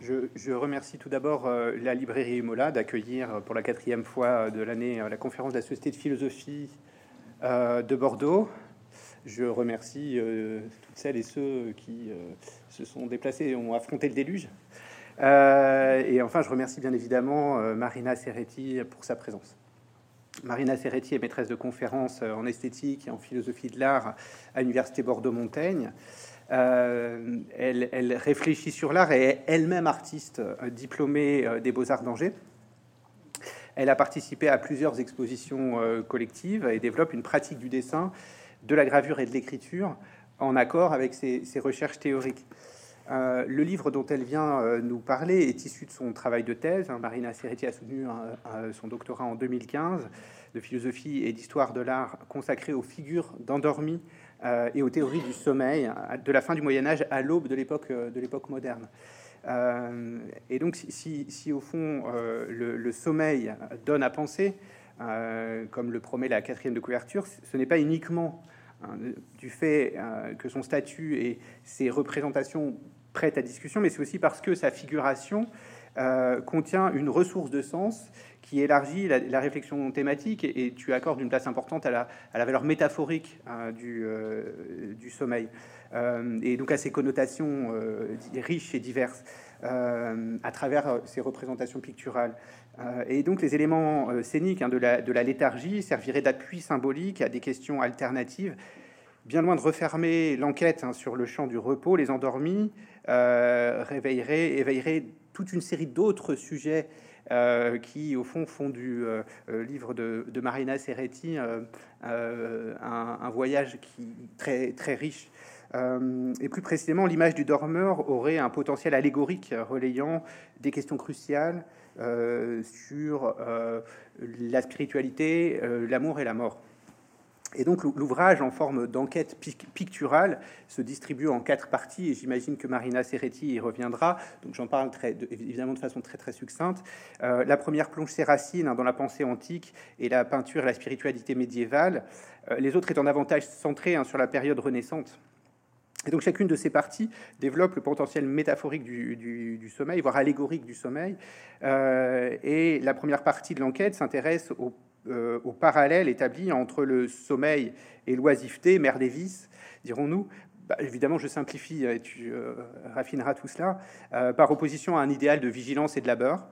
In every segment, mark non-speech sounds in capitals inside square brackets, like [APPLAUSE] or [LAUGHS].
Je, remercie tout d'abord euh, la librairie Mola d'accueillir pour la quatrième fois de l'année la conférence de la Société de philosophie de Bordeaux. Je remercie toutes celles et ceux qui se sont déplacés et ont affronté le déluge. et enfin, je remercie bien évidemment Marina Serretti pour sa présence. Marina Serretti est maîtresse de conférences euh, en esthétique et en philosophie de l'art à l'Université Bordeaux-Montaigne. Euh, elle, réfléchit sur l'art et est elle-même artiste euh, diplômée des Beaux-Arts d'Angers. Elle a participé à plusieurs expositions collectives et développe une pratique du dessin, de la gravure et de l'écriture en accord avec ses, recherches théoriques. le livre dont elle vient nous parler est issu de son travail de thèse. Marina Serretti a soutenu son doctorat en 2015 de philosophie et d'histoire de l'art consacré aux figures d'endormis euh, et aux théories du sommeil de la fin du Moyen Âge à l'aube de l'époque euh, de l'époque moderne. Euh, et donc, si, si, au fond le, sommeil donne à penser, comme le promet la quatrième de couverture, ce n'est pas uniquement hein, du fait que son statut et ses représentations prêtent à discussion, mais c'est aussi parce que sa figuration contient une ressource de sens qui élargit la, réflexion thématique et, tu accordes une place importante à la, valeur métaphorique hein, du, euh, du, sommeil euh, et donc à ses connotations euh, riches et diverses à travers ses représentations picturales. et donc les éléments scéniques hein, de, la, léthargie serviraient d'appui symbolique à des questions alternatives. Bien loin de refermer l'enquête hein, sur le champ du repos, les endormis réveilleraient, éveilleraient toute une série d'autres sujets euh, qui au fond font du euh, euh, livre de, Marina Serretti un, voyage qui très très riche. et plus précisément, l'image du dormeur aurait un potentiel allégorique relayant des questions cruciales sur la spiritualité, l'amour et la mort. Et donc l'ouvrage en forme d'enquête picturale se distribue en quatre parties et j'imagine que Marina Serretti y reviendra. Donc j'en parle très, évidemment de façon très très succincte. Euh, la première plonge ses racines hein, dans la pensée antique et la peinture et la spiritualité médiévale. Euh, les autres étant davantage centrées hein, sur la période renaissante. Et donc chacune de ces parties développe le potentiel métaphorique du, sommeil, voire allégorique du sommeil. Euh, et la première partie de l'enquête s'intéresse au euh, au parallèle établi entre le sommeil et l'oisiveté, mère des vices, dirons-nous. Bah, évidemment, je simplifie et tu euh, raffineras tout cela, euh, par opposition à un idéal de vigilance et de labeur.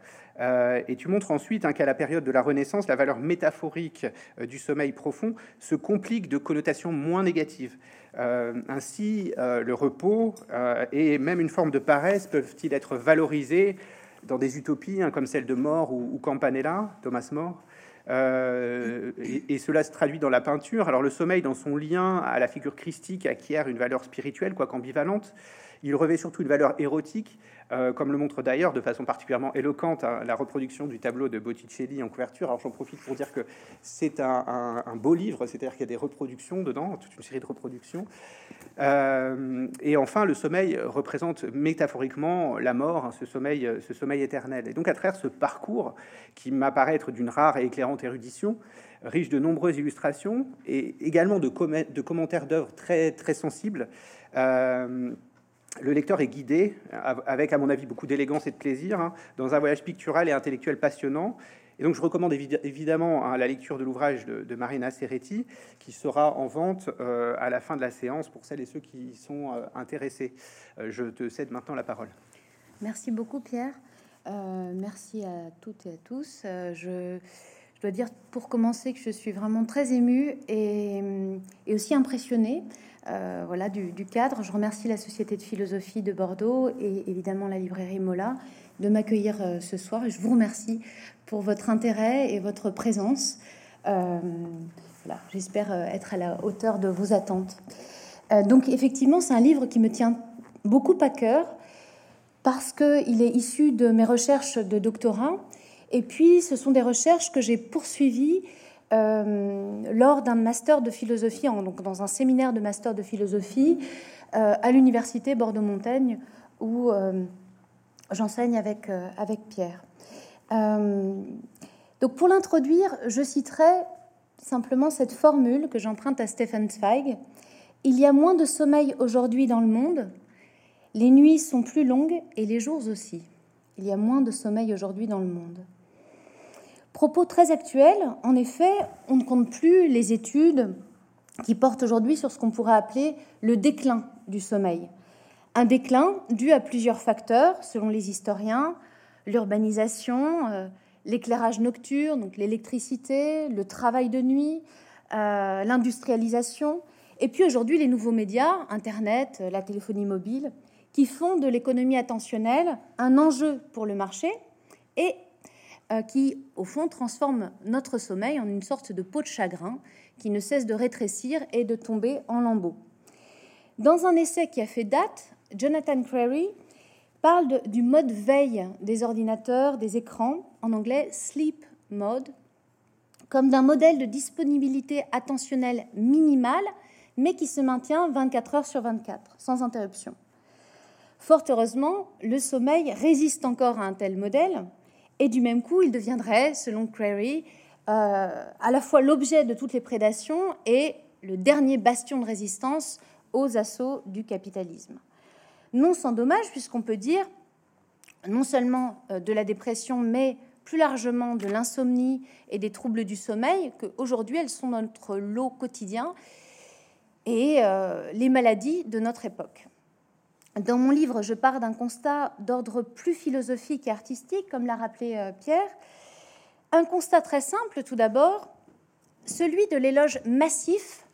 et tu montres ensuite hein, qu'à la période de la Renaissance, la valeur métaphorique du sommeil profond se complique de connotations moins négatives. ainsi, le repos et même une forme de paresse peuvent-ils être valorisés dans des utopies hein, comme celle de More ou, ou Campanella, Thomas More, euh, et, cela se traduit dans la peinture. Alors le sommeil, dans son lien à la figure christique, acquiert une valeur spirituelle, quoique ambivalente. Il revêt surtout une valeur érotique, euh, comme le montre d'ailleurs de façon particulièrement éloquente hein, la reproduction du tableau de Botticelli en couverture. Alors j'en profite pour dire que c'est un, beau livre, c'est-à-dire qu'il y a des reproductions dedans, toute une série de reproductions. Euh, et enfin, le sommeil représente métaphoriquement la mort, hein, ce, sommeil, ce sommeil éternel. Et donc à travers ce parcours qui m'apparaît être d'une rare et éclairante érudition, riche de nombreuses illustrations et également de, commentaires d'œuvres très, très sensibles, euh, le lecteur est guidé, avec à mon avis beaucoup d'élégance et de plaisir, hein, dans un voyage pictural et intellectuel passionnant. Et donc je recommande évidemment hein, la lecture de l'ouvrage de, Marina Serretti, qui sera en vente euh, à la fin de la séance pour celles et ceux qui y sont euh, intéressés. Euh, je te cède maintenant la parole. Merci beaucoup Pierre. merci à toutes et à tous. Je, dois dire pour commencer que je suis vraiment très émue et, aussi impressionnée euh, voilà, du, cadre. Je remercie la Société de philosophie de Bordeaux et évidemment la librairie Mola de m'accueillir euh, ce soir. Je vous remercie pour votre intérêt et votre présence. Euh, J'espère être à la hauteur de vos attentes. donc effectivement, c'est un livre qui me tient beaucoup à cœur parce qu'il est issu de mes recherches de doctorat. Et puis, ce sont des recherches que j'ai poursuivies euh, lors d'un master de philosophie, donc dans un séminaire de master de philosophie euh, à l'université Bordeaux-Montaigne où euh, j'enseigne avec, avec Pierre. donc pour l'introduire, je citerai simplement cette formule que j'emprunte à Stephen Zweig. Il y a moins de sommeil aujourd'hui dans le monde, les nuits sont plus longues et les jours aussi. Il y a moins de sommeil aujourd'hui dans le monde. Propos très actuels, en effet, on ne compte plus les études qui portent aujourd'hui sur ce qu'on pourrait appeler le déclin du sommeil. Un déclin dû à plusieurs facteurs, selon les historiens, l'urbanisation, euh, l'éclairage nocturne, donc l'électricité, le travail de nuit, euh, l'industrialisation, et puis aujourd'hui les nouveaux médias, Internet, la téléphonie mobile, qui font de l'économie attentionnelle un enjeu pour le marché et qui, au fond, transforment notre sommeil en une sorte de peau de chagrin qui ne cesse de rétrécir et de tomber en lambeaux. Dans un essai qui a fait date, Jonathan Crary parle du mode veille des ordinateurs, des écrans, en anglais sleep mode, comme d'un modèle de disponibilité attentionnelle minimale, mais qui se maintient 24 heures sur 24, sans interruption. Fort heureusement, le sommeil résiste encore à un tel modèle, et du même coup, il deviendrait, selon Crary, euh, à la fois l'objet de toutes les prédations et le dernier bastion de résistance aux assauts du capitalisme. Non sans dommage, puisqu'on peut dire non seulement euh, de la dépression, mais plus largement de l'insomnie et des troubles du sommeil, qu'aujourd'hui elles sont notre lot quotidien et euh, les maladies de notre époque. Dans mon livre, je pars d'un constat d'ordre plus philosophique et artistique, comme l'a rappelé Pierre, un constat très simple, tout d'abord, celui de l'éloge massif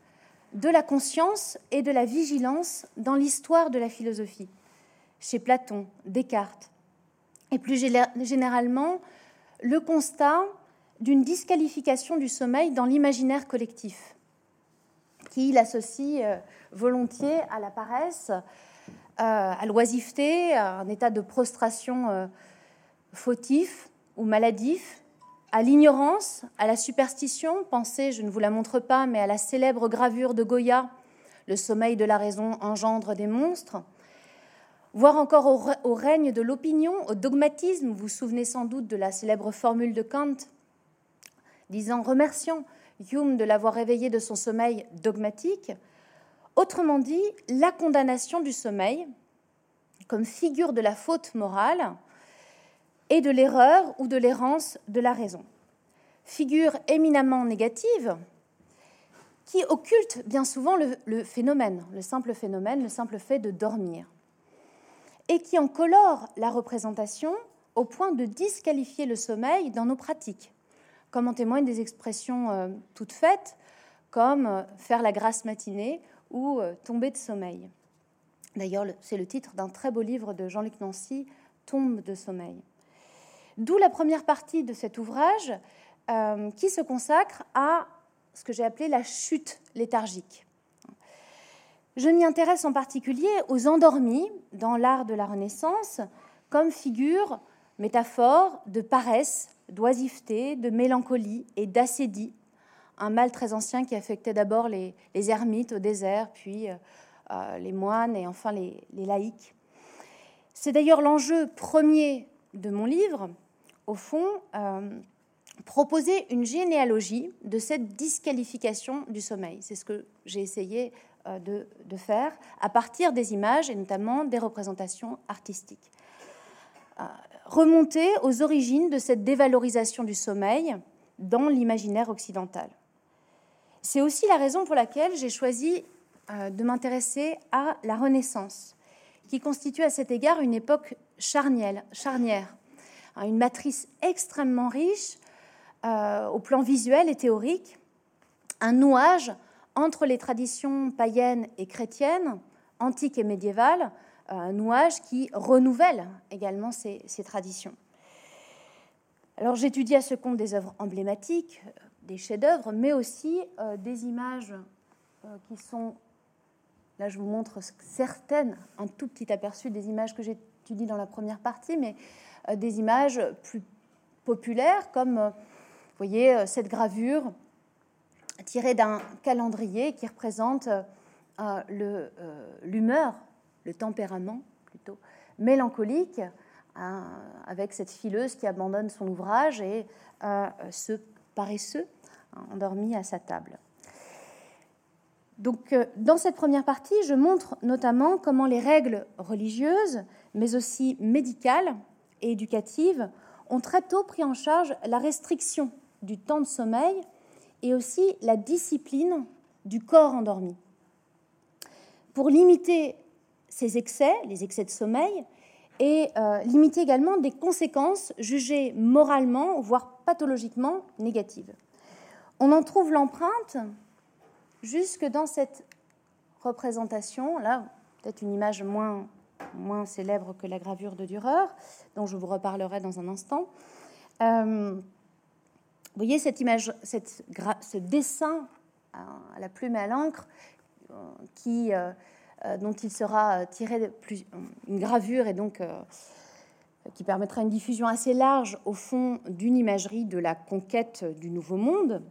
de la conscience et de la vigilance dans l'histoire de la philosophie, chez Platon, Descartes, et plus généralement le constat d'une disqualification du sommeil dans l'imaginaire collectif, qui l'associe euh, volontiers à la paresse, euh, à l'oisiveté, à un état de prostration euh, fautif ou maladif, à l'ignorance, à la superstition, pensez, je ne vous la montre pas, mais à la célèbre gravure de Goya, Le sommeil de la raison engendre des monstres, voire encore au, règne de l'opinion, au dogmatisme, vous vous souvenez sans doute de la célèbre formule de Kant, disant, remerciant Hume de l'avoir réveillé de son sommeil dogmatique, autrement dit, la condamnation du sommeil comme figure de la faute morale, et de l'erreur ou de l'errance de la raison. Figure éminemment négative qui occulte bien souvent le, phénomène, le simple phénomène, le simple fait de dormir, et qui en colore la représentation au point de disqualifier le sommeil dans nos pratiques, comme en témoignent des expressions euh, toutes faites, comme euh, faire la grasse matinée ou euh, tomber de sommeil. D'ailleurs, c'est le titre d'un très beau livre de Jean-Luc Nancy, Tombe de sommeil. D'où la première partie de cet ouvrage euh, qui se consacre à ce que j'ai appelé la chute léthargique. Je m'y intéresse en particulier aux endormis dans l'art de la Renaissance comme figure, métaphore de paresse, d'oisiveté, de mélancolie et d'acédie, un mal très ancien qui affectait d'abord les, ermites au désert, puis euh, euh, les moines et enfin les laïcs. C'est d'ailleurs l'enjeu premier de mon livre, au fond, euh, proposer une généalogie de cette disqualification du sommeil. C'est ce que j'ai essayé de, faire à partir des images et notamment des représentations artistiques. Remonter aux origines de cette dévalorisation du sommeil dans l'imaginaire occidental. C'est aussi la raison pour laquelle j'ai choisi de m'intéresser à la Renaissance, qui constitue à cet égard une époque charnière, charnière une matrice extrêmement riche euh, au plan visuel et théorique, un nouage entre les traditions païennes et chrétiennes, antiques et médiévales, euh, un nouage qui renouvelle également ces, traditions. Alors j'étudie à ce compte des œuvres emblématiques, euh, des chefs-d'œuvre, mais aussi des images qui sont, là je vous montre certaines, un tout petit aperçu des images que j'étudie dans la première partie, mais euh, des images plus populaires, comme euh, vous voyez euh, cette gravure tirée d'un calendrier qui représente l'humeur, le, tempérament plutôt mélancolique, hein, avec cette fileuse qui abandonne son ouvrage et ce paresseux endormi à sa table. Donc, dans cette première partie, je montre notamment comment les règles religieuses, mais aussi médicales, et éducatives ont très tôt pris en charge la restriction du temps de sommeil et aussi la discipline du corps endormi. Pour limiter ces excès, les excès de sommeil, et euh, limiter également des conséquences jugées moralement, voire pathologiquement négatives. On en trouve l'empreinte jusque dans cette représentation, là, peut-être une image moins, célèbre que la gravure de Dürer, dont je vous reparlerai dans un instant. Euh, vous voyez cette image, ce dessin à la plume et à l'encre, euh, qui, euh, dont il sera tiré plus, une gravure et donc qui permettra une diffusion assez large au fond d'une imagerie de la conquête du Nouveau Monde.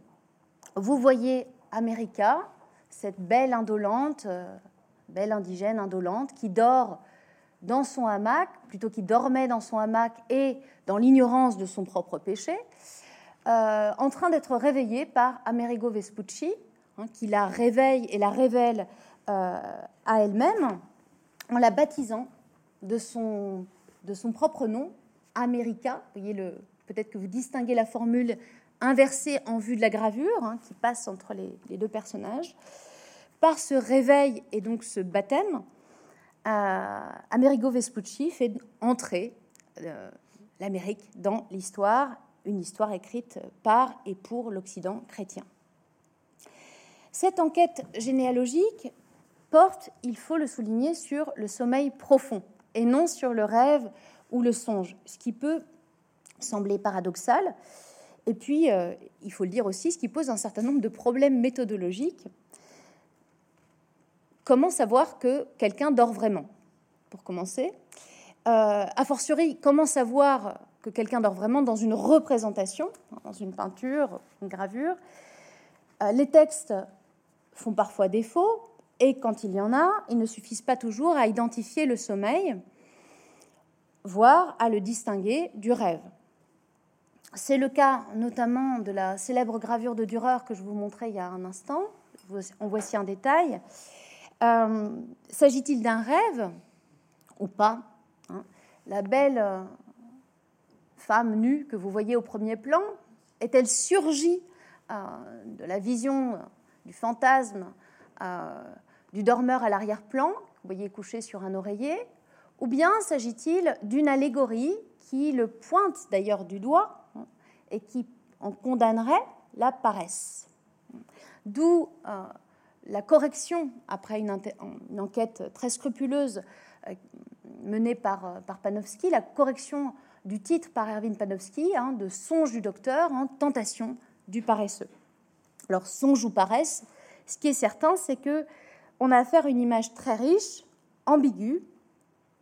Vous voyez America, cette belle indolente, belle indigène indolente, qui dort dans son hamac, plutôt qu'il dormait dans son hamac et dans l'ignorance de son propre péché, euh, en train d'être réveillée par Amerigo Vespucci, hein, qui la réveille et la révèle euh, à elle-même en la baptisant de son, de son propre nom, America. Vous voyez, peut-être que vous distinguez la formule inversée en vue de la gravure hein, qui passe entre les, deux personnages. Par ce réveil et donc ce baptême, euh, Amerigo Vespucci fait entrer euh, l'Amérique dans l'histoire, une histoire écrite par et pour l'Occident chrétien. Cette enquête généalogique porte, il faut le souligner, sur le sommeil profond et non sur le rêve ou le songe, ce qui peut sembler paradoxal. Et puis, euh, il faut le dire aussi, ce qui pose un certain nombre de problèmes méthodologiques comment savoir que quelqu'un dort vraiment Pour commencer? Euh, a fortiori, comment savoir que quelqu'un dort vraiment dans une représentation, dans une peinture, une gravure? Euh, Les textes font parfois défaut, et quand il y en a, ils ne suffisent pas toujours à identifier le sommeil, voire à le distinguer du rêve. C'est le cas notamment de la célèbre gravure de Dürer que je vous montrais il y a un instant. En voici un détail. Euh, s'agit-il d'un rêve ou pas hein? La belle euh, femme nue que vous voyez au premier plan est-elle surgie euh, de la vision du fantasme du dormeur à l'arrière-plan, vous voyez couché sur un oreiller, ou bien s'agit-il d'une allégorie qui le pointe d'ailleurs du doigt et qui en condamnerait la paresse D'où la correction, après une, enquête très scrupuleuse euh, menée par, euh, par, Panofsky, la correction du titre par Erwin Panofsky hein, de Songe du docteur en Tentation du paresseux. Alors, songe ou paresse, ce qui est certain, c'est que on a affaire à une image très riche, ambiguë,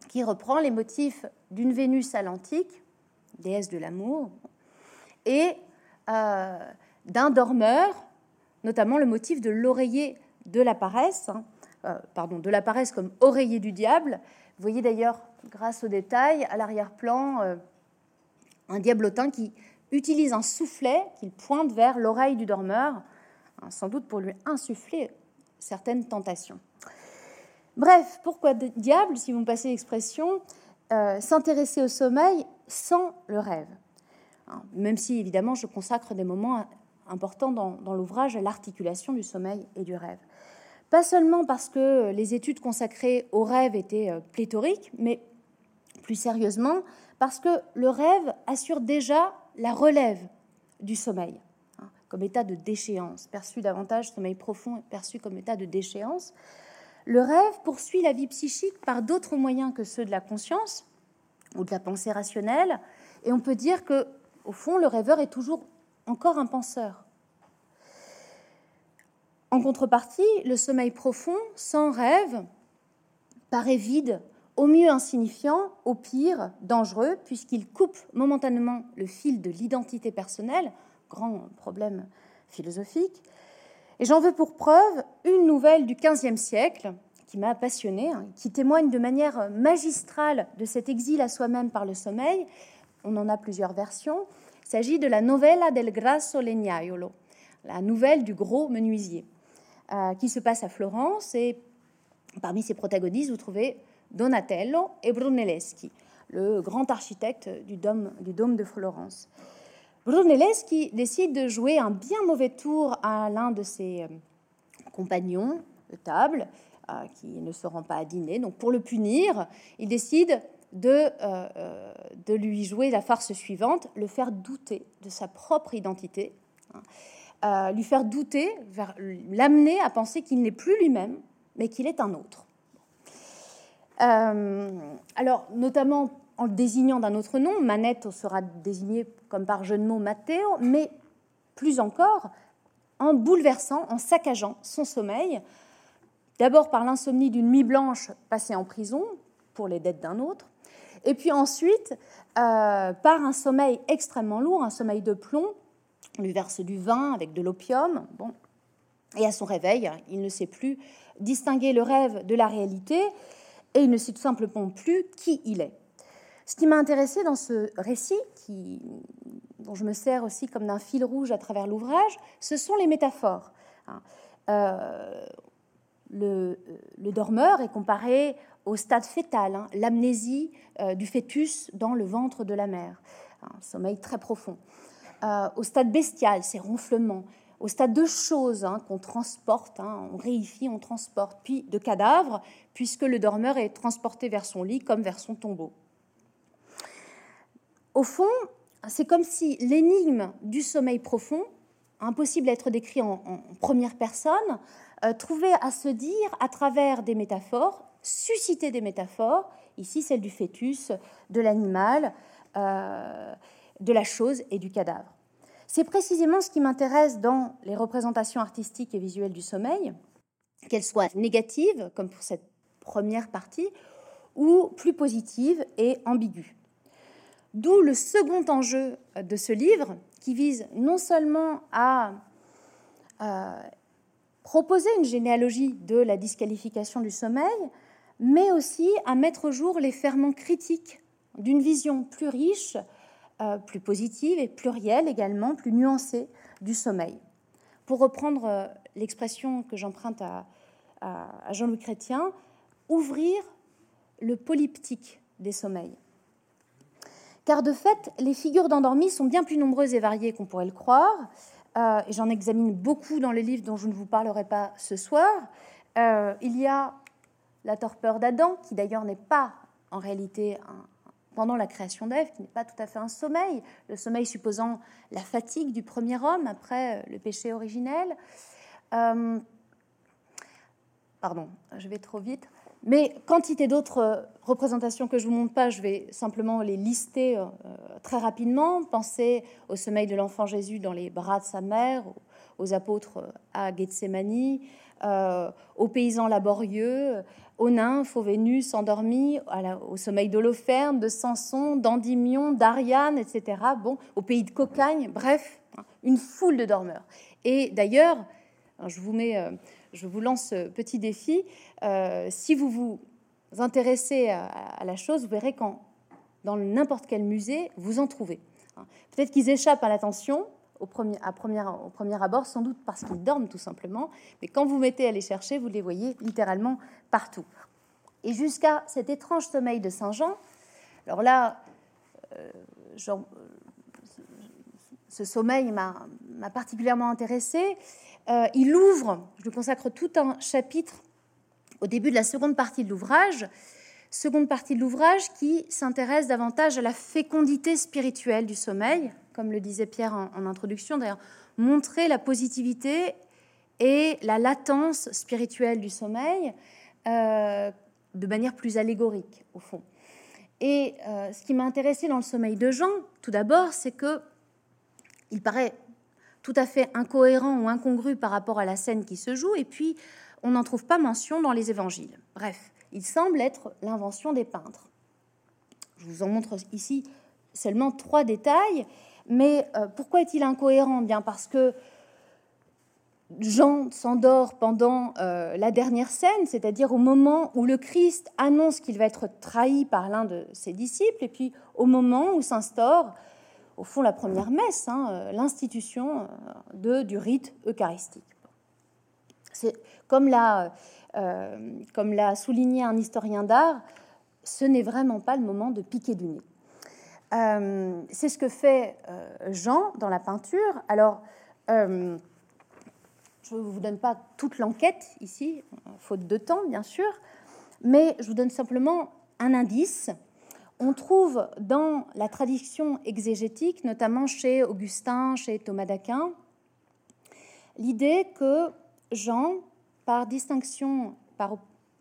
qui reprend les motifs d'une Vénus à l'antique, déesse de l'amour, et euh, d'un dormeur, notamment le motif de l'oreiller de la paresse, hein, euh, pardon, de la paresse comme oreiller du diable. Vous voyez d'ailleurs, grâce au détail, à l'arrière-plan, euh, un diablotin qui utilise un soufflet qu'il pointe vers l'oreille du dormeur, hein, sans doute pour lui insuffler certaines tentations. Bref, pourquoi diable, si vous me passez l'expression, s'intéresser au sommeil sans le rêve? Même si, évidemment, je consacre des moments importants dans l'ouvrage à l'articulation du sommeil et du rêve. Pas seulement parce que les études consacrées au rêve étaient euh, pléthoriques, mais plus sérieusement parce que le rêve assure déjà la relève du sommeil, hein, comme état de déchéance, perçu davantage, sommeil profond perçu comme état de déchéance. Le rêve poursuit la vie psychique par d'autres moyens que ceux de la conscience ou de la pensée rationnelle, et on peut dire que, au fond, le rêveur est toujours encore un penseur. En contrepartie, le sommeil profond, sans rêve, paraît vide, au mieux insignifiant, au pire dangereux, puisqu'il coupe momentanément le fil de l'identité personnelle, grand problème philosophique. Et j'en veux pour preuve une nouvelle du XVe siècle qui m'a passionnée, hein, qui témoigne de manière magistrale de cet exil à soi-même par le sommeil. On en a plusieurs versions. Il s'agit de la novella del grasso legnaiolo, la nouvelle du gros menuisier. Euh, qui se passe à Florence. Et parmi ses protagonistes, vous trouvez Donatello et Brunelleschi. le grand architecte du dôme, de Florence. Brunelleschi décide de jouer un bien mauvais tour à l'un de ses euh, compagnons de table, euh, qui ne se rend pas à dîner. Donc pour le punir, il décide de, de lui jouer la farce suivante, le faire douter de sa propre identité, hein. lui faire douter, l'amener à penser qu'il n'est plus lui-même, mais qu'il est un autre. alors, notamment en le désignant d'un autre nom. Manette sera désigné comme par jeu de mots Matteo, mais plus encore en bouleversant, en saccageant son sommeil, d'abord par l'insomnie d'une nuit blanche passée en prison pour les dettes d'un autre, et puis ensuite euh, par un sommeil extrêmement lourd, un sommeil de plomb. On lui verse du vin avec de l'opium, bon, et à son réveil, il ne sait plus distinguer le rêve de la réalité, et il ne sait tout simplement plus qui il est. Ce qui m'a intéressé dans ce récit, dont je me sers aussi comme d'un fil rouge à travers l'ouvrage, ce sont les métaphores. Hein. Euh, le, dormeur est comparé au stade fœtal, hein, l'amnésie euh, du fœtus dans le ventre de la mère, un sommeil très profond. Euh, au stade bestial, ces ronflements, au stade de choses hein, qu'on transporte, on réifie, on transporte, puis de cadavres, puisque le dormeur est transporté vers son lit comme vers son tombeau. Au fond, c'est comme si l'énigme du sommeil profond, impossible à être décrit en, première personne, euh, trouvait à se dire à travers des métaphores, susciter des métaphores, ici celle du fœtus, de l'animal, euh, de la chose et du cadavre. C'est précisément ce qui m'intéresse dans les représentations artistiques et visuelles du sommeil, qu'elles soient négatives, comme pour cette première partie, ou plus positives et ambiguës. D'où le second enjeu de ce livre, qui vise non seulement à proposer une généalogie de la disqualification du sommeil, mais aussi à mettre au jour les ferments critiques d'une vision plus riche, euh, plus positive et plurielle également, plus nuancée du sommeil. Pour reprendre euh, l'expression que j'emprunte à, Jean-Louis Chrétien, ouvrir le polyptyque des sommeils car de fait, les figures d'endormis sont bien plus nombreuses et variées qu'on pourrait le croire. Euh, J'en examine beaucoup dans les livres dont je ne vous parlerai pas ce soir. Euh, il y a la torpeur d'Adam, qui d'ailleurs n'est pas en réalité pendant la création d'Ève, qui n'est pas tout à fait un sommeil, le sommeil supposant la fatigue du premier homme après le péché originel. Euh, pardon, je vais trop vite. Mais quantité d'autres euh, représentations que je vous montre pas, je vais simplement les lister euh, très rapidement. Pensez au sommeil de l'enfant Jésus dans les bras de sa mère, aux apôtres euh, à Gethsemane, aux paysans laborieux, aux nymphes, aux Vénus endormies, au sommeil d'Holoferne, de Samson, d'Endymion, d'Ariane, etc. Bon, au pays de Cocagne, bref, hein, une foule de dormeurs. Et d'ailleurs, je vous mets je vous lance ce petit défi. Euh, si vous vous intéressez à, la chose, vous verrez quand dans n'importe quel musée, vous en trouvez. Hein. Peut-être qu'ils échappent à l'attention au premier, à au premier abord, sans doute parce qu'ils dorment tout simplement, mais quand vous mettez à les chercher, vous les voyez littéralement partout. Et jusqu'à cet étrange sommeil de Saint Jean, alors là, euh, ce sommeil m'a particulièrement intéressé. Euh, il ouvre, je lui consacre tout un chapitre au début de la seconde partie de l'ouvrage, seconde partie de l'ouvrage qui s'intéresse davantage à la fécondité spirituelle du sommeil, comme le disait Pierre en, introduction, d'ailleurs, montrer la positivité et la latence spirituelle du sommeil euh, de manière plus allégorique, au fond. Et euh, ce qui m'a intéressé dans le sommeil de Jean, tout d'abord, c'est que il paraît tout à fait incohérent ou incongru par rapport à la scène qui se joue, et puis on n'en trouve pas mention dans les évangiles. Bref, il semble être l'invention des peintres. Je vous en montre ici seulement trois détails, mais euh, pourquoi est-il incohérent? Bien parce que Jean s'endort pendant euh, la dernière scène, c'est-à-dire au moment où le Christ annonce qu'il va être trahi par l'un de ses disciples, et puis au moment où s'instaure au fond la première messe, hein, euh, l'institution du rite eucharistique. C'est comme l'a euh, comme l'a souligné un historien d'art, ce n'est vraiment pas le moment de piquer du nez. Euh, c'est ce que fait euh, Jean dans la peinture. Alors, je ne vous donne pas toute l'enquête ici, faute de temps, bien sûr, mais je vous donne simplement un indice. On trouve dans la tradition exégétique, notamment chez Augustin, chez Thomas d'Aquin, l'idée que Jean, par distinction, par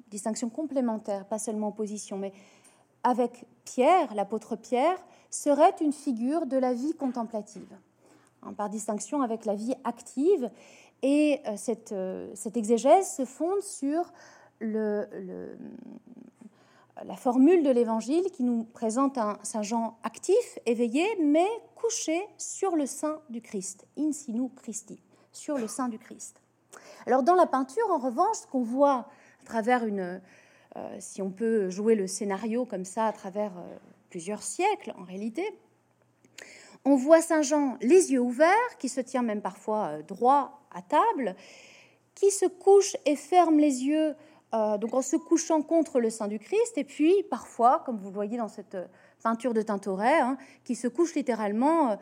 distinction complémentaire, pas seulement opposition, mais avec Pierre, l'apôtre Pierre, serait une figure de la vie contemplative, hein, par distinction avec la vie active. Et euh, cette, euh, cette, exégèse se fonde sur le, la formule de l'Évangile qui nous présente un Saint Jean actif, éveillé, mais couché sur le sein du Christ, in sinu Christi, sur le sein du Christ. Alors dans la peinture, en revanche, ce qu'on voit à travers une, euh, si on peut jouer le scénario comme ça à travers plusieurs siècles en réalité. On voit Saint Jean les yeux ouverts, qui se tient même parfois euh, droit à table, qui se couche et ferme les yeux, euh, donc en se couchant contre le sein du Christ, et puis parfois, comme vous le voyez dans cette euh, peinture de Tintoret, hein, qui se couche littéralement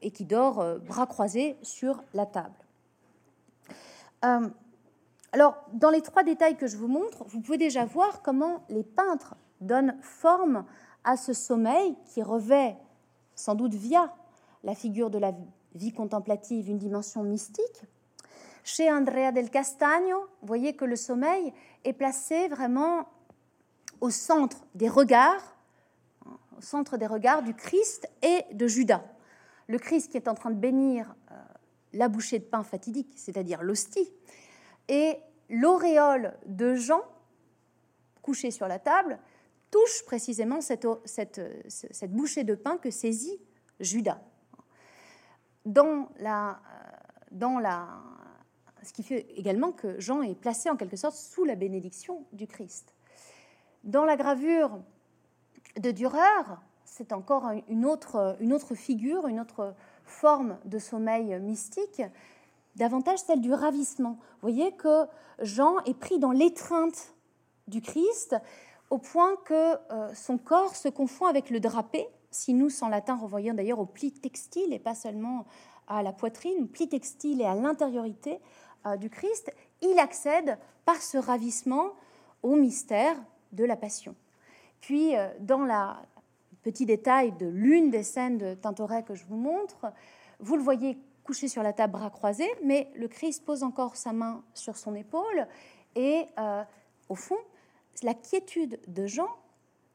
et qui dort bras croisés sur la table. Alors, dans les trois détails que je vous montre, vous pouvez déjà voir comment les peintres donnent forme à ce sommeil qui revêt, sans doute via la figure de la vie contemplative, une dimension mystique. Chez Andrea del Castagno, vous voyez que le sommeil est placé vraiment au centre des regards, au centre des regards du Christ et de Judas. Le Christ qui est en train de bénir euh, la bouchée de pain fatidique, c'est-à-dire l'hostie, et l'auréole de Jean couché sur la table, touche précisément cette, cette, bouchée de pain que saisit Judas. Dans la, dans la, ce qui fait également que Jean est placé en quelque sorte sous la bénédiction du Christ. Dans la gravure de Dürer, c'est encore une autre, une autre figure, une autre forme de sommeil mystique, davantage celle du ravissement. Vous voyez que Jean est pris dans l'étreinte du Christ au point que euh, son corps se confond avec le drapé, nous, en latin renvoyant d'ailleurs au pli textile et pas seulement à la poitrine, pli textile et à l'intériorité euh, du Christ, il accède par ce ravissement au mystère de la passion. Puis, euh, dans la petit détail de l'une des scènes de Tintoret que je vous montre, vous le voyez couché sur la table, bras croisés, mais le Christ pose encore sa main sur son épaule et, au fond, la quiétude de Jean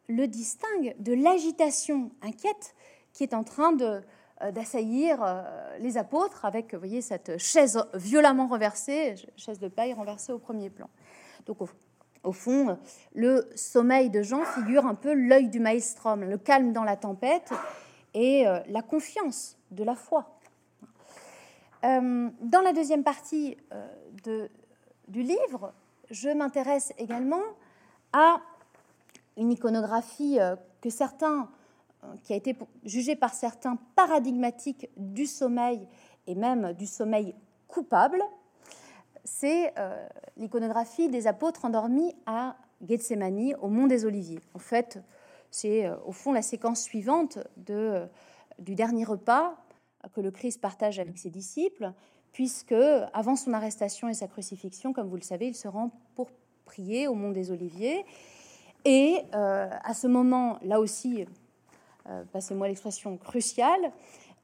le distingue de l'agitation inquiète qui est en train de, euh, d'assaillir euh, les apôtres avec, voyez, cette chaise violemment renversée, chaise de paille renversée au premier plan. Donc, au, fond, le sommeil de Jean figure un peu l'œil du maelstrom, le calme dans la tempête et euh, la confiance de la foi. dans la deuxième partie de, du livre, je m'intéresse également à une iconographie euh, que certains, euh, qui a été jugée par certains paradigmatique du sommeil et même du sommeil coupable, c'est euh, l'iconographie des apôtres endormis à Gethsemane, au Mont des Oliviers. En fait, c'est au fond la séquence suivante de, du dernier repas que le Christ partage avec ses disciples, puisque avant son arrestation et sa crucifixion, comme vous le savez, il se rend pour prier au Mont des Oliviers. Et euh, à ce moment, là aussi, euh, passez-moi l'expression cruciale,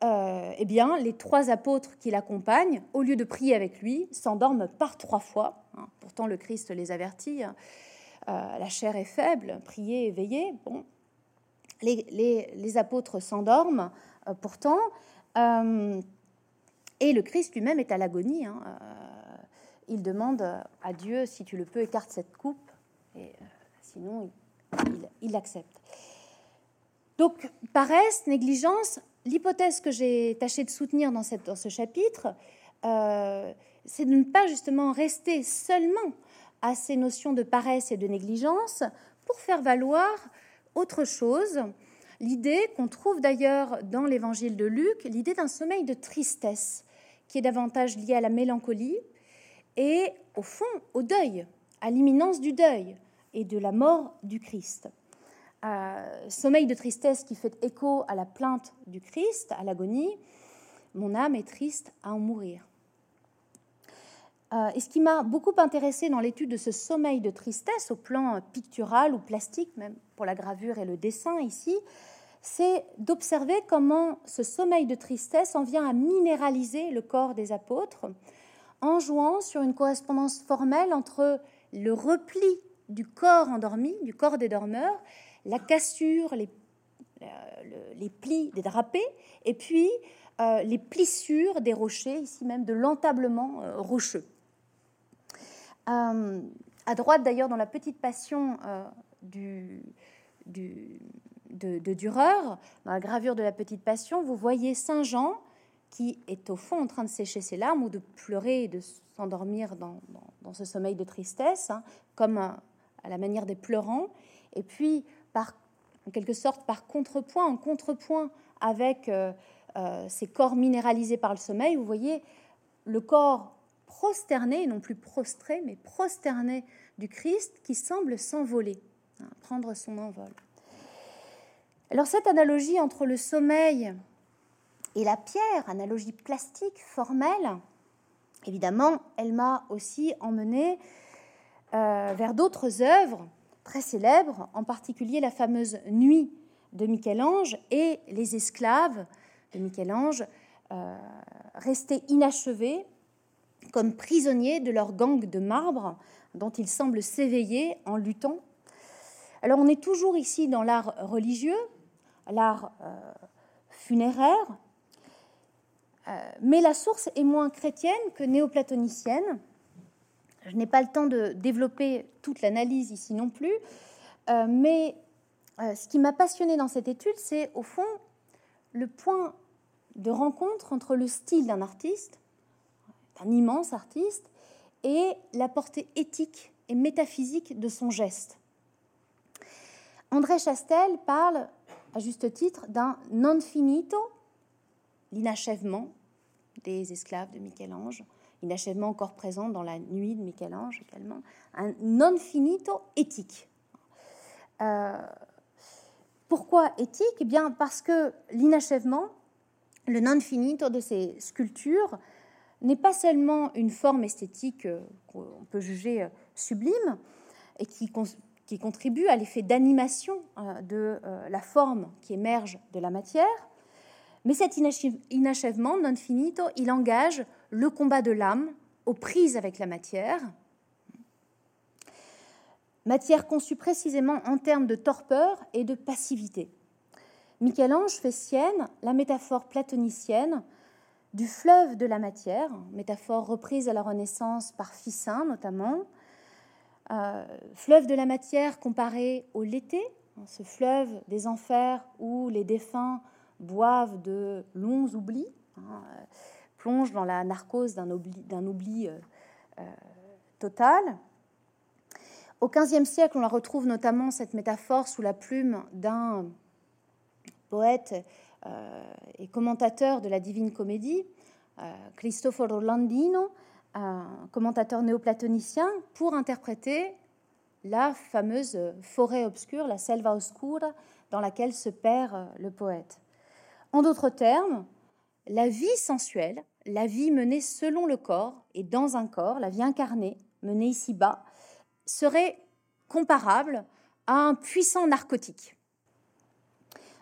euh, eh bien, les trois apôtres qui l'accompagnent, au lieu de prier avec lui, s'endorment par trois fois. Hein. Pourtant, le Christ les avertit. Hein. la chair est faible, priez veillez. Bon, les, apôtres s'endorment pourtant, et le Christ lui-même est à l'agonie. Hein il demande à Dieu, si tu le peux, écarte cette coupe, et euh, sinon il l'accepte. Donc, paresse, négligence, l'hypothèse que j'ai tâché de soutenir dans, ce chapitre, euh, c'est de ne pas justement rester seulement à ces notions de paresse et de négligence pour faire valoir autre chose, l'idée qu'on trouve d'ailleurs dans l'évangile de Luc, l'idée d'un sommeil de tristesse, qui est davantage lié à la mélancolie, et au fond au deuil, à l'imminence du deuil. et de la mort du Christ. Sommeil de tristesse qui fait écho à la plainte du Christ, à l'agonie. Mon âme est triste à en mourir. et ce qui m'a beaucoup intéressé dans l'étude de ce sommeil de tristesse au plan pictural ou plastique, même pour la gravure et le dessin ici, c'est d'observer comment ce sommeil de tristesse en vient à minéraliser le corps des apôtres en jouant sur une correspondance formelle entre le repli du corps endormi, du corps des dormeurs, la cassure, les, les plis des drapés, et puis euh, les plissures des rochers, ici même de l'entablement euh, rocheux. Euh, à droite d'ailleurs, dans la petite passion du, de, Dürer, dans la gravure de la Petite Passion, vous voyez Saint Jean qui est au fond en train de sécher ses larmes ou de pleurer et de s'endormir dans, ce sommeil de tristesse, hein, comme à, la manière des pleurants. Et puis, en quelque sorte, par contrepoint, en contrepoint avec euh, euh, ces corps minéralisés par le sommeil, vous voyez le corps prosterné, non plus prostré, mais prosterné du Christ qui semble s'envoler, hein, prendre son envol. Alors cette analogie entre le sommeil et la pierre, analogie plastique, formelle, évidemment, elle m'a aussi emmené euh, vers d'autres œuvres très célèbres, en particulier la fameuse Nuit de Michel-Ange et les esclaves de Michel-Ange, euh, restés inachevés comme prisonniers de leur gang de marbre dont ils semblent s'éveiller en luttant. Alors on est toujours ici dans l'art religieux, l'art euh, funéraire, euh, mais la source est moins chrétienne que néoplatonicienne. Je n'ai pas le temps de développer toute l'analyse ici non plus, euh, mais ce qui m'a passionné dans cette étude, c'est au fond le point de rencontre entre le style d'un artiste, d'un immense artiste, et la portée éthique et métaphysique de son geste. André Chastel parle à juste titre, d'un non finito, l'inachèvement des esclaves de Michel-Ange, inachèvement encore présent dans la nuit de Michel-Ange également, un non finito éthique. Euh, pourquoi éthique? Eh bien Parce que l'inachèvement, le non finito de ces sculptures, n'est pas seulement une forme esthétique euh, qu'on peut juger euh, sublime et qui contribue à l'effet d'animation de la forme qui émerge de la matière. Mais cet inachèvement non il engage le combat de l'âme aux prises avec la matière, matière conçue précisément en termes de torpeur et de passivité. Michel-Ange fait sienne la métaphore platonicienne du fleuve de la matière, métaphore reprise à la Renaissance par Ficin notamment, euh, fleuve de la matière comparé au l'été, ce fleuve des enfers où les défunts boivent de longs oublis, hein, euh, plongent dans la narcose d'un oubli, oubli euh, total. Au XVe siècle, on la retrouve notamment cette métaphore sous la plume d'un poète et commentateur de la Divine Comédie, Cristoforo Landino, un commentateur néoplatonicien pour interpréter la fameuse forêt obscure, la selva oscura, dans laquelle se perd le poète. En d'autres termes, la vie sensuelle, la vie menée selon le corps et dans un corps, la vie incarnée, menée ici-bas, serait comparable à un puissant narcotique,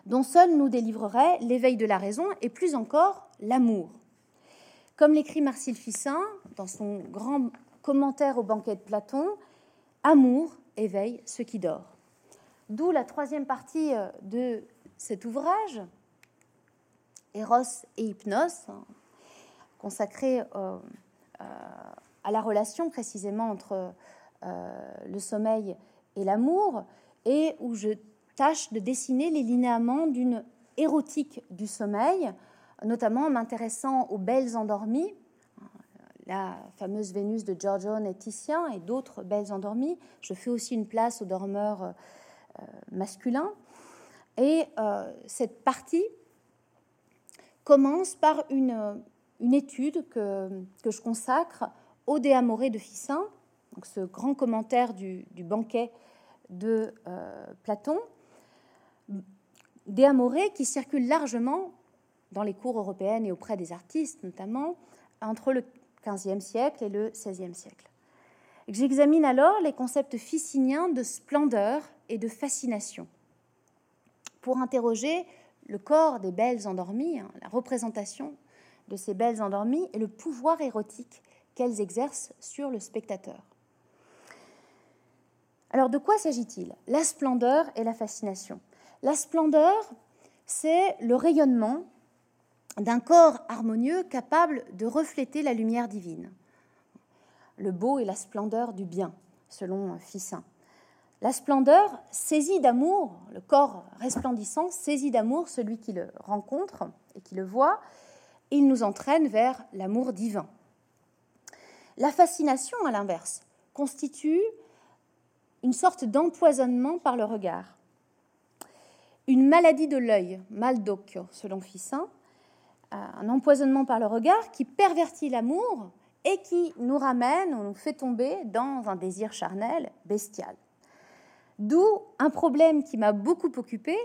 dont seul nous délivrerait l'éveil de la raison et plus encore l'amour. Comme l'écrit Marcille Fissin dans son grand commentaire au banquet de Platon, Amour éveille ce qui dort. D'où la troisième partie euh, de cet ouvrage, Eros et Hypnos, hein, consacré euh, euh, à la relation précisément entre le sommeil et l'amour, et où je tâche de dessiner les linéaments d'une érotique du sommeil notamment en m'intéressant aux belles endormies, la fameuse Vénus de Giorgione et Titien et d'autres belles endormies. Je fais aussi une place aux dormeurs euh, masculins. Et euh, cette partie commence par une, une étude que, que, je consacre au De de Ficin, ce grand commentaire du, banquet de Platon, des amorés qui circulent largement dans les cours européennes et auprès des artistes notamment, entre le XVe siècle et le XVIe siècle. J'examine alors les concepts ficiniens de splendeur et de fascination pour interroger le corps des belles endormies, hein, la représentation de ces belles endormies et le pouvoir érotique qu'elles exercent sur le spectateur. Alors de quoi s'agit-il? La splendeur et la fascination. La splendeur, c'est le rayonnement d'un corps harmonieux capable de refléter la lumière divine. Le beau et la splendeur du bien, selon Ficin. La splendeur saisit d'amour, le corps resplendissant saisit d'amour celui qui le rencontre et qui le voit, et il nous entraîne vers l'amour divin. La fascination, à l'inverse, constitue une sorte d'empoisonnement par le regard. Une maladie de l'œil, mal d'occhio, selon Ficin, un empoisonnement par le regard qui pervertit l'amour et qui nous ramène ou nous fait tomber dans un désir charnel bestial. D'où un problème qui m'a beaucoup occupé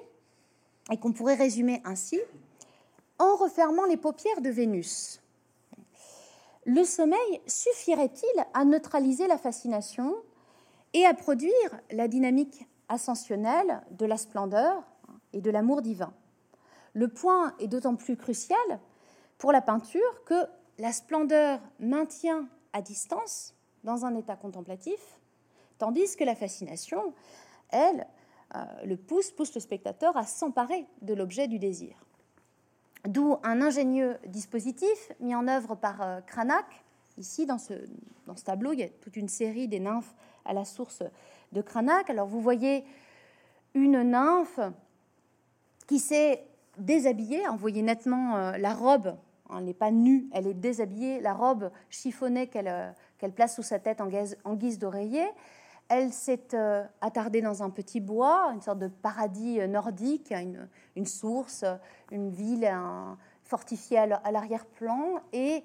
et qu'on pourrait résumer ainsi en refermant les paupières de Vénus. Le sommeil suffirait-il à neutraliser la fascination et à produire la dynamique ascensionnelle de la splendeur et de l'amour divin? Le point est d'autant plus crucial pour la peinture que la splendeur maintient à distance dans un état contemplatif, tandis que la fascination, elle, euh, le pousse, pousse le spectateur à s'emparer de l'objet du désir. D'où un ingénieux dispositif mis en œuvre par euh, Cranach. Ici, dans ce, tableau, il y a toute une série des nymphes à la source de Cranach. Alors, vous voyez une nymphe qui s'est déshabillée. Voyez nettement euh, la robe, elle n'est pas nue, elle est déshabillée, la robe chiffonnée qu'elle euh, place sous sa tête en guise d'oreiller. Elle s'est euh, attardée dans un petit bois, une sorte de paradis nordique, une, une source, une ville fortifiée à l'arrière-plan. Et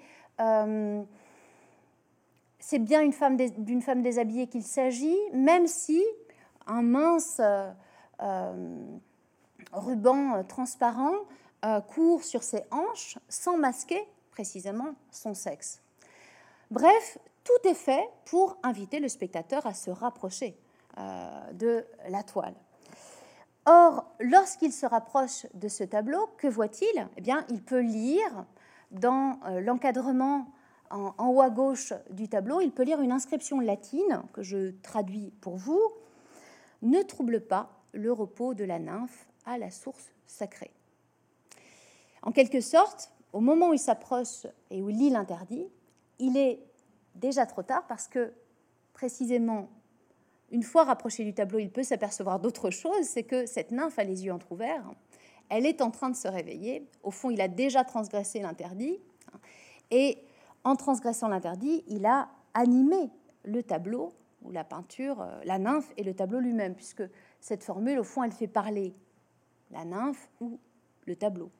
c'est bien une femme d'une femme déshabillée qu'il s'agit, même si un mince ruban euh, transparent euh, court sur ses hanches sans masquer précisément son sexe. Bref, tout est fait pour inviter le spectateur à se rapprocher euh, de la toile. Or, lorsqu'il se rapproche de ce tableau, que voit-il? Eh bien, il peut lire dans l'encadrement en, en, haut à gauche du tableau, il peut lire une inscription latine que je traduis pour vous. Ne trouble pas le repos de la nymphe à la source sacrée. En quelque sorte, au moment où il s'approche et où il lit l'interdit, il est déjà trop tard parce que précisément, une fois rapproché du tableau, il peut s'apercevoir d'autre chose, c'est que cette nymphe a les yeux entrouverts, elle est en train de se réveiller, au fond il a déjà transgressé l'interdit, et en transgressant l'interdit, il a animé le tableau ou la peinture, euh, la nymphe et le tableau lui-même, puisque cette formule, au fond, elle fait parler la nymphe ou le tableau.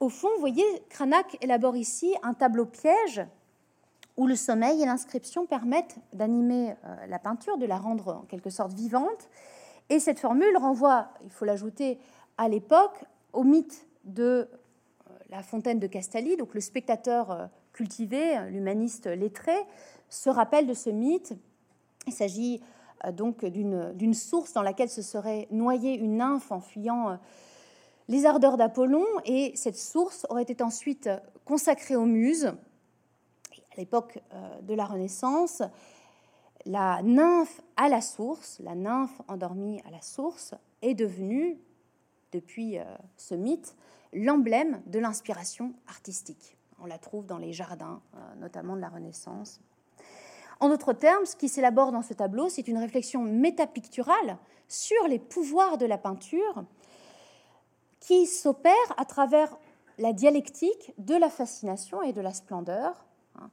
Au fond, vous voyez, Cranach élabore ici un tableau piège où le sommeil et l'inscription permettent d'animer euh, la peinture, de la rendre en quelque sorte vivante. Et cette formule renvoie, il faut l'ajouter, à l'époque, au mythe de euh, la fontaine de Castalie. Donc le spectateur euh, cultivé, l'humaniste lettré, se rappelle de ce mythe. Il s'agit donc d'une source dans laquelle se serait noyée une nymphe en fuyant les ardeurs d'Apollon, et cette source aurait été ensuite consacrée aux muses. À l'époque euh, de la Renaissance, la nymphe à la source, la nymphe endormie à la source, est devenue, depuis ce mythe, l'emblème de l'inspiration artistique. On la trouve dans les jardins, notamment de la Renaissance. En d'autres termes, ce qui s'élabore dans ce tableau, c'est une réflexion métapicturale sur les pouvoirs de la peinture qui s'opère à travers la dialectique de la fascination et de la splendeur, hein,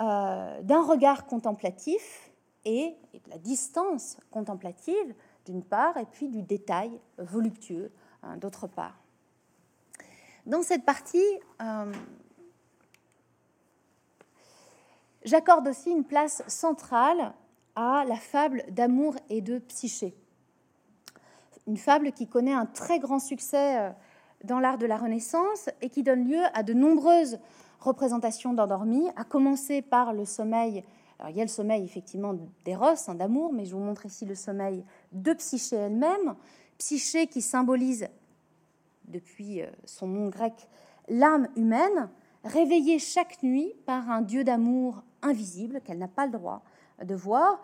euh, d'un regard contemplatif et, de la distance contemplative d'une part, et puis du détail voluptueux hein, d'autre part. Dans cette partie, euh, J'accorde aussi une place centrale à la fable d'amour et de psyché. Une fable qui connaît un très grand succès euh, dans l'art de la Renaissance et qui donne lieu à de nombreuses représentations d'endormis, à commencer par le sommeil. Alors, il y a le sommeil effectivement d'Eros, hein, d'amour, mais je vous montre ici le sommeil de Psyché elle-même. Psyché qui symbolise, depuis euh, son nom grec, l'âme humaine, réveillée chaque nuit par un dieu d'amour invisible qu'elle n'a pas le droit de voir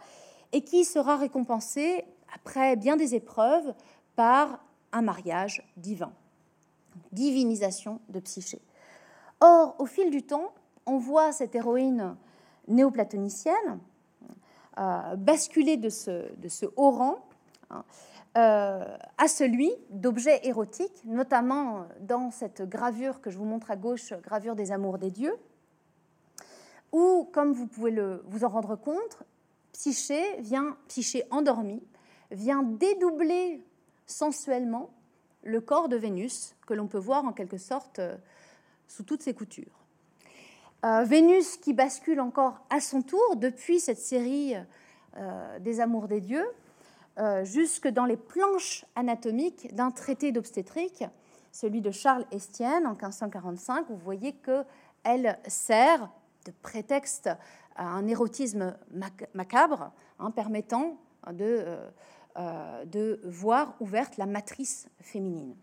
et qui sera récompensée après bien des épreuves par un mariage divin divinisation de Psyché. Or, au fil du temps, on voit cette héroïne néoplatonicienne euh, basculer de ce, haut rang hein, euh, à celui d'objets érotiques, notamment dans cette gravure que je vous montre à gauche, gravure des amours des dieux, où, comme vous pouvez vous en rendre compte, Psyché vient, Psyché endormi, vient dédoubler sensuellement le corps de Vénus, que l'on peut voir en quelque sorte euh, sous toutes ses coutures. Euh, Vénus qui bascule encore à son tour depuis cette série euh, des Amours des dieux, jusque dans les planches anatomiques d'un traité d'obstétrique, celui de Charles Estienne en 1545. Vous voyez qu'elle sert de prétexte à un érotisme macabre, hein, permettant euh, de voir ouverte la matrice féminine.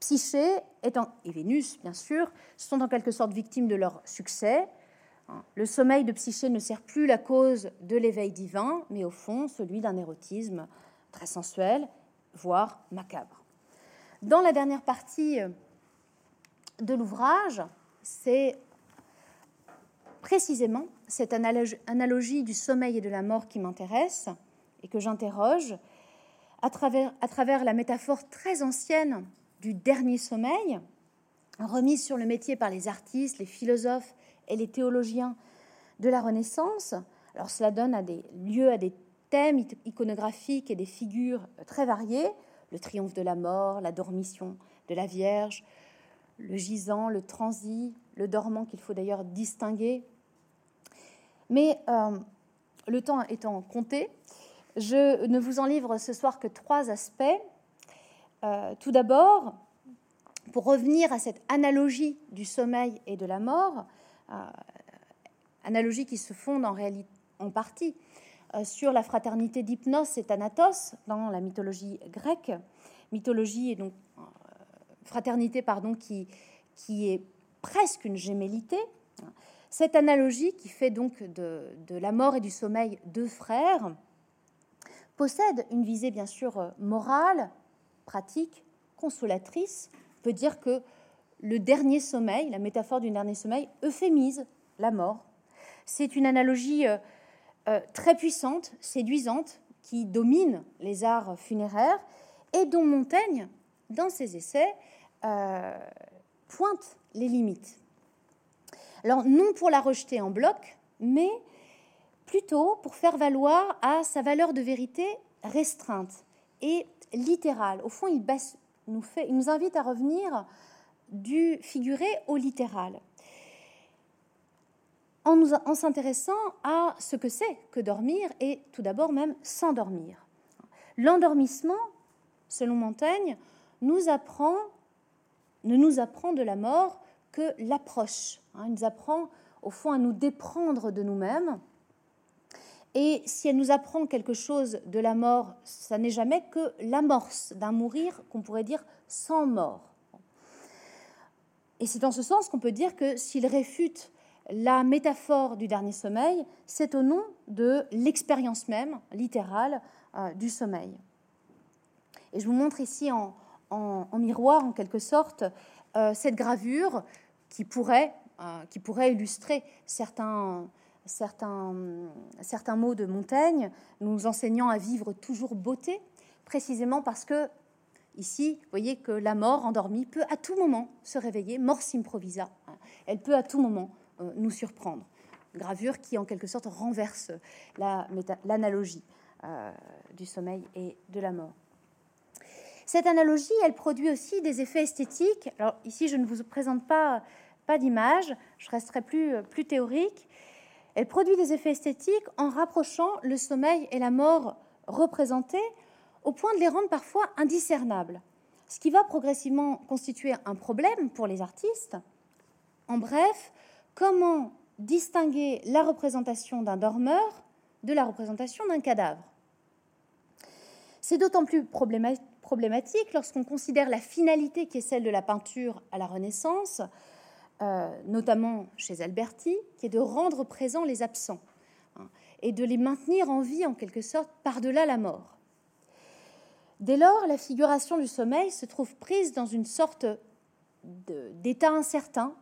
Psyché et Vénus, bien sûr, sont en quelque sorte victimes de leur succès. Le sommeil de Psyché ne sert plus la cause de l'éveil divin, mais au fond celui d'un érotisme très sensuel, voire macabre. Dans la dernière partie de l'ouvrage, c'est précisément cette analogie du sommeil et de la mort qui m'intéresse et que j'interroge à travers, à travers la métaphore très ancienne du dernier sommeil, remise sur le métier par les artistes, les philosophes et les théologiens de la Renaissance. Alors cela donne à des lieux à des thèmes iconographiques et des figures très variées, le triomphe de la mort, la dormition de la Vierge, le gisant, le transi, le dormant qu'il faut d'ailleurs distinguer. Mais euh, le temps étant compté, je ne vous en livre ce soir que trois aspects. Euh, tout d'abord, pour revenir à cette analogie du sommeil et de la mort, euh, analogie qui se fonde en partie euh, sur la fraternité d'Hypnos et Thanatos dans la mythologie grecque, mythologie et donc fraternité pardon qui est presque une gémellité. Cette analogie qui fait donc de, la mort et du sommeil deux frères possède une visée bien sûr morale, pratique, consolatrice. On peut dire que le dernier sommeil, la métaphore du dernier sommeil, euphémise la mort. C'est une analogie euh, euh, très puissante, séduisante, qui domine les arts funéraires et dont Montaigne, dans ses essais, pointe les limites. Alors, non pour la rejeter en bloc, mais plutôt pour faire valoir à sa valeur de vérité restreinte et littérale. Au fond, il, nous, invite à revenir du figuré au littéral, en, nous, s'intéressant à ce que c'est que dormir et tout d'abord même s'endormir. L'endormissement, selon Montaigne, nous apprend, ne nous apprend de la mort que l'approche. Hein. il nous apprend au fond à nous déprendre de nous-mêmes et si elle nous apprend quelque chose de la mort, ça n'est jamais que l'amorce d'un mourir qu'on pourrait dire sans mort. Et c'est dans ce sens qu'on peut dire que s'il réfute la métaphore du dernier sommeil, c'est au nom de l'expérience même littérale euh, du sommeil. Et je vous montre ici en, miroir, en quelque sorte, euh, cette gravure qui pourrait, euh, qui pourrait illustrer certains, certains, certains mots de Montaigne, nous enseignant à vivre toujours beauté, précisément parce que ici, vous voyez que la mort endormie peut à tout moment se réveiller, mort s'improvisa. Elle peut à tout moment euh, nous surprendre. Gravure qui, en quelque sorte, renverse l'analogie euh, du sommeil et de la mort. Cette analogie, elle produit aussi des effets esthétiques. Alors ici, je ne vous présente pas, pas d'image, je resterai plus, plus théorique. Elle produit des effets esthétiques en rapprochant le sommeil et la mort représentés au point de les rendre parfois indiscernables, ce qui va progressivement constituer un problème pour les artistes. En bref, comment distinguer la représentation d'un dormeur de la représentation d'un cadavre? C'est d'autant plus problématique lorsqu'on considère la finalité qui est celle de la peinture à la Renaissance, euh, notamment chez Alberti, qui est de rendre présents les absents hein, et de les maintenir en vie en quelque sorte par-delà la mort. Dès lors, la figuration du sommeil se trouve prise dans une sorte d'état incertain,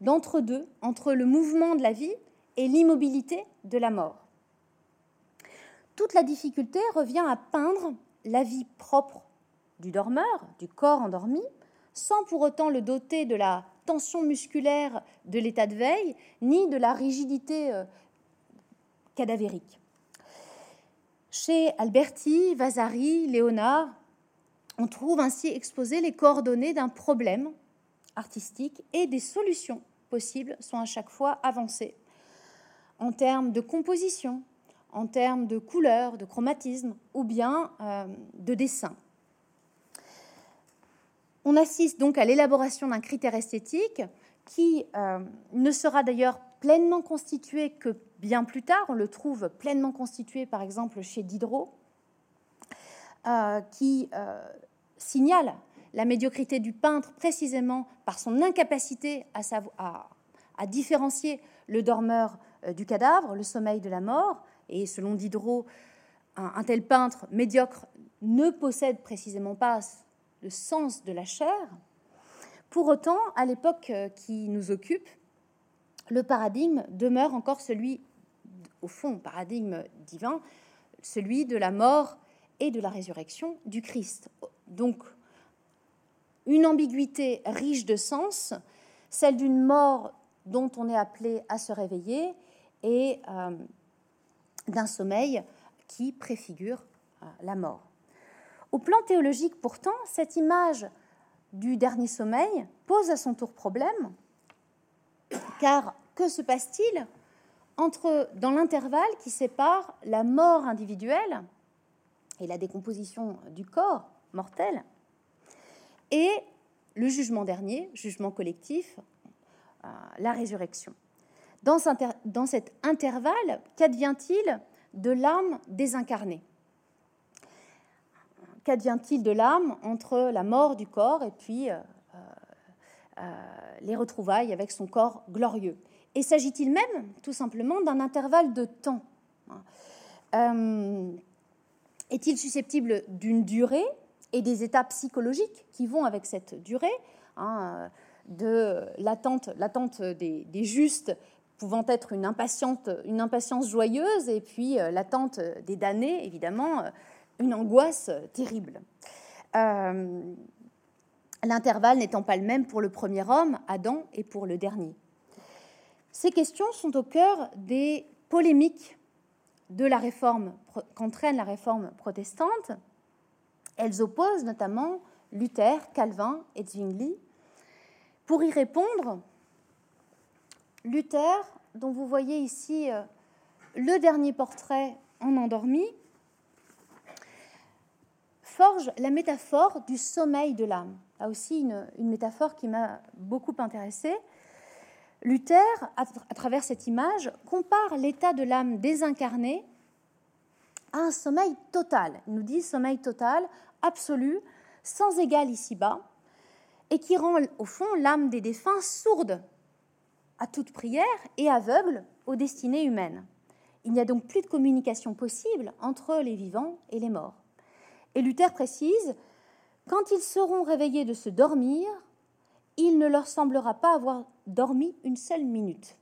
d'entre-deux, entre le mouvement de la vie et l'immobilité de la mort. Toute la difficulté revient à peindre la vie propre du dormeur, du corps endormi, sans pour autant le doter de la musculaire de l'état de veille, ni de la rigidité euh, cadavérique. Chez Alberti, Vasari, Léonard, on trouve ainsi exposées les coordonnées d'un problème artistique et des solutions possibles sont à chaque fois avancées en termes de composition, en termes de couleur, de chromatisme ou bien euh, de dessin. On assiste donc à l'élaboration d'un critère esthétique qui euh, ne sera d'ailleurs pleinement constitué que bien plus tard. On le trouve pleinement constitué, par exemple, chez Diderot, euh, qui euh, signale la médiocrité du peintre précisément par son incapacité à, à différencier le dormeur du cadavre, le sommeil de la mort. Et selon Diderot, un tel peintre médiocre ne possède précisément pas le sens de la chair. Pour autant, à l'époque euh, qui nous occupe, le paradigme demeure encore celui, au fond, paradigme divin, celui de la mort et de la résurrection du Christ. Donc, une ambiguïté riche de sens, celle d'une mort dont on est appelé à se réveiller et euh, d'un sommeil qui préfigure euh, la mort. Au plan théologique, pourtant, cette image du dernier sommeil pose à son tour problème, car que se passe-t-il entre dans l'intervalle qui sépare la mort individuelle et la décomposition du corps mortel et le jugement dernier, jugement collectif, euh, la résurrection? Dans, dans cet intervalle, qu'advient-il de l'âme désincarnée? Qu'advient-il de l'âme entre la mort du corps et puis euh, euh, euh, les retrouvailles avec son corps glorieux? Et s'agit-il même tout simplement d'un intervalle de temps? Est-il susceptible d'une durée et des états psychologiques qui vont avec cette durée hein, de l'attente, des, justes pouvant être une impatience joyeuse et puis l'attente des damnés, évidemment, une angoisse terrible. Euh, l'intervalle n'étant pas le même pour le premier homme, Adam, et pour le dernier. Ces questions sont au cœur des polémiques de la réforme qu'entraîne la réforme protestante. Elles opposent notamment Luther, Calvin et Zwingli. Pour y répondre, Luther, dont vous voyez ici euh, le dernier portrait en endormi, forge la métaphore du sommeil de l'âme. Là aussi, une, métaphore qui m'a beaucoup intéressée. Luther, à, travers cette image, compare l'état de l'âme désincarnée à un sommeil total. Il nous dit sommeil total, absolu, sans égal ici-bas, et qui rend au fond l'âme des défunts sourde à toute prière et aveugle aux destinées humaines. Il n'y a donc plus de communication possible entre les vivants et les morts. Et Luther précise, quand ils seront réveillés de se dormir, il ne leur semblera pas avoir dormi une seule minute.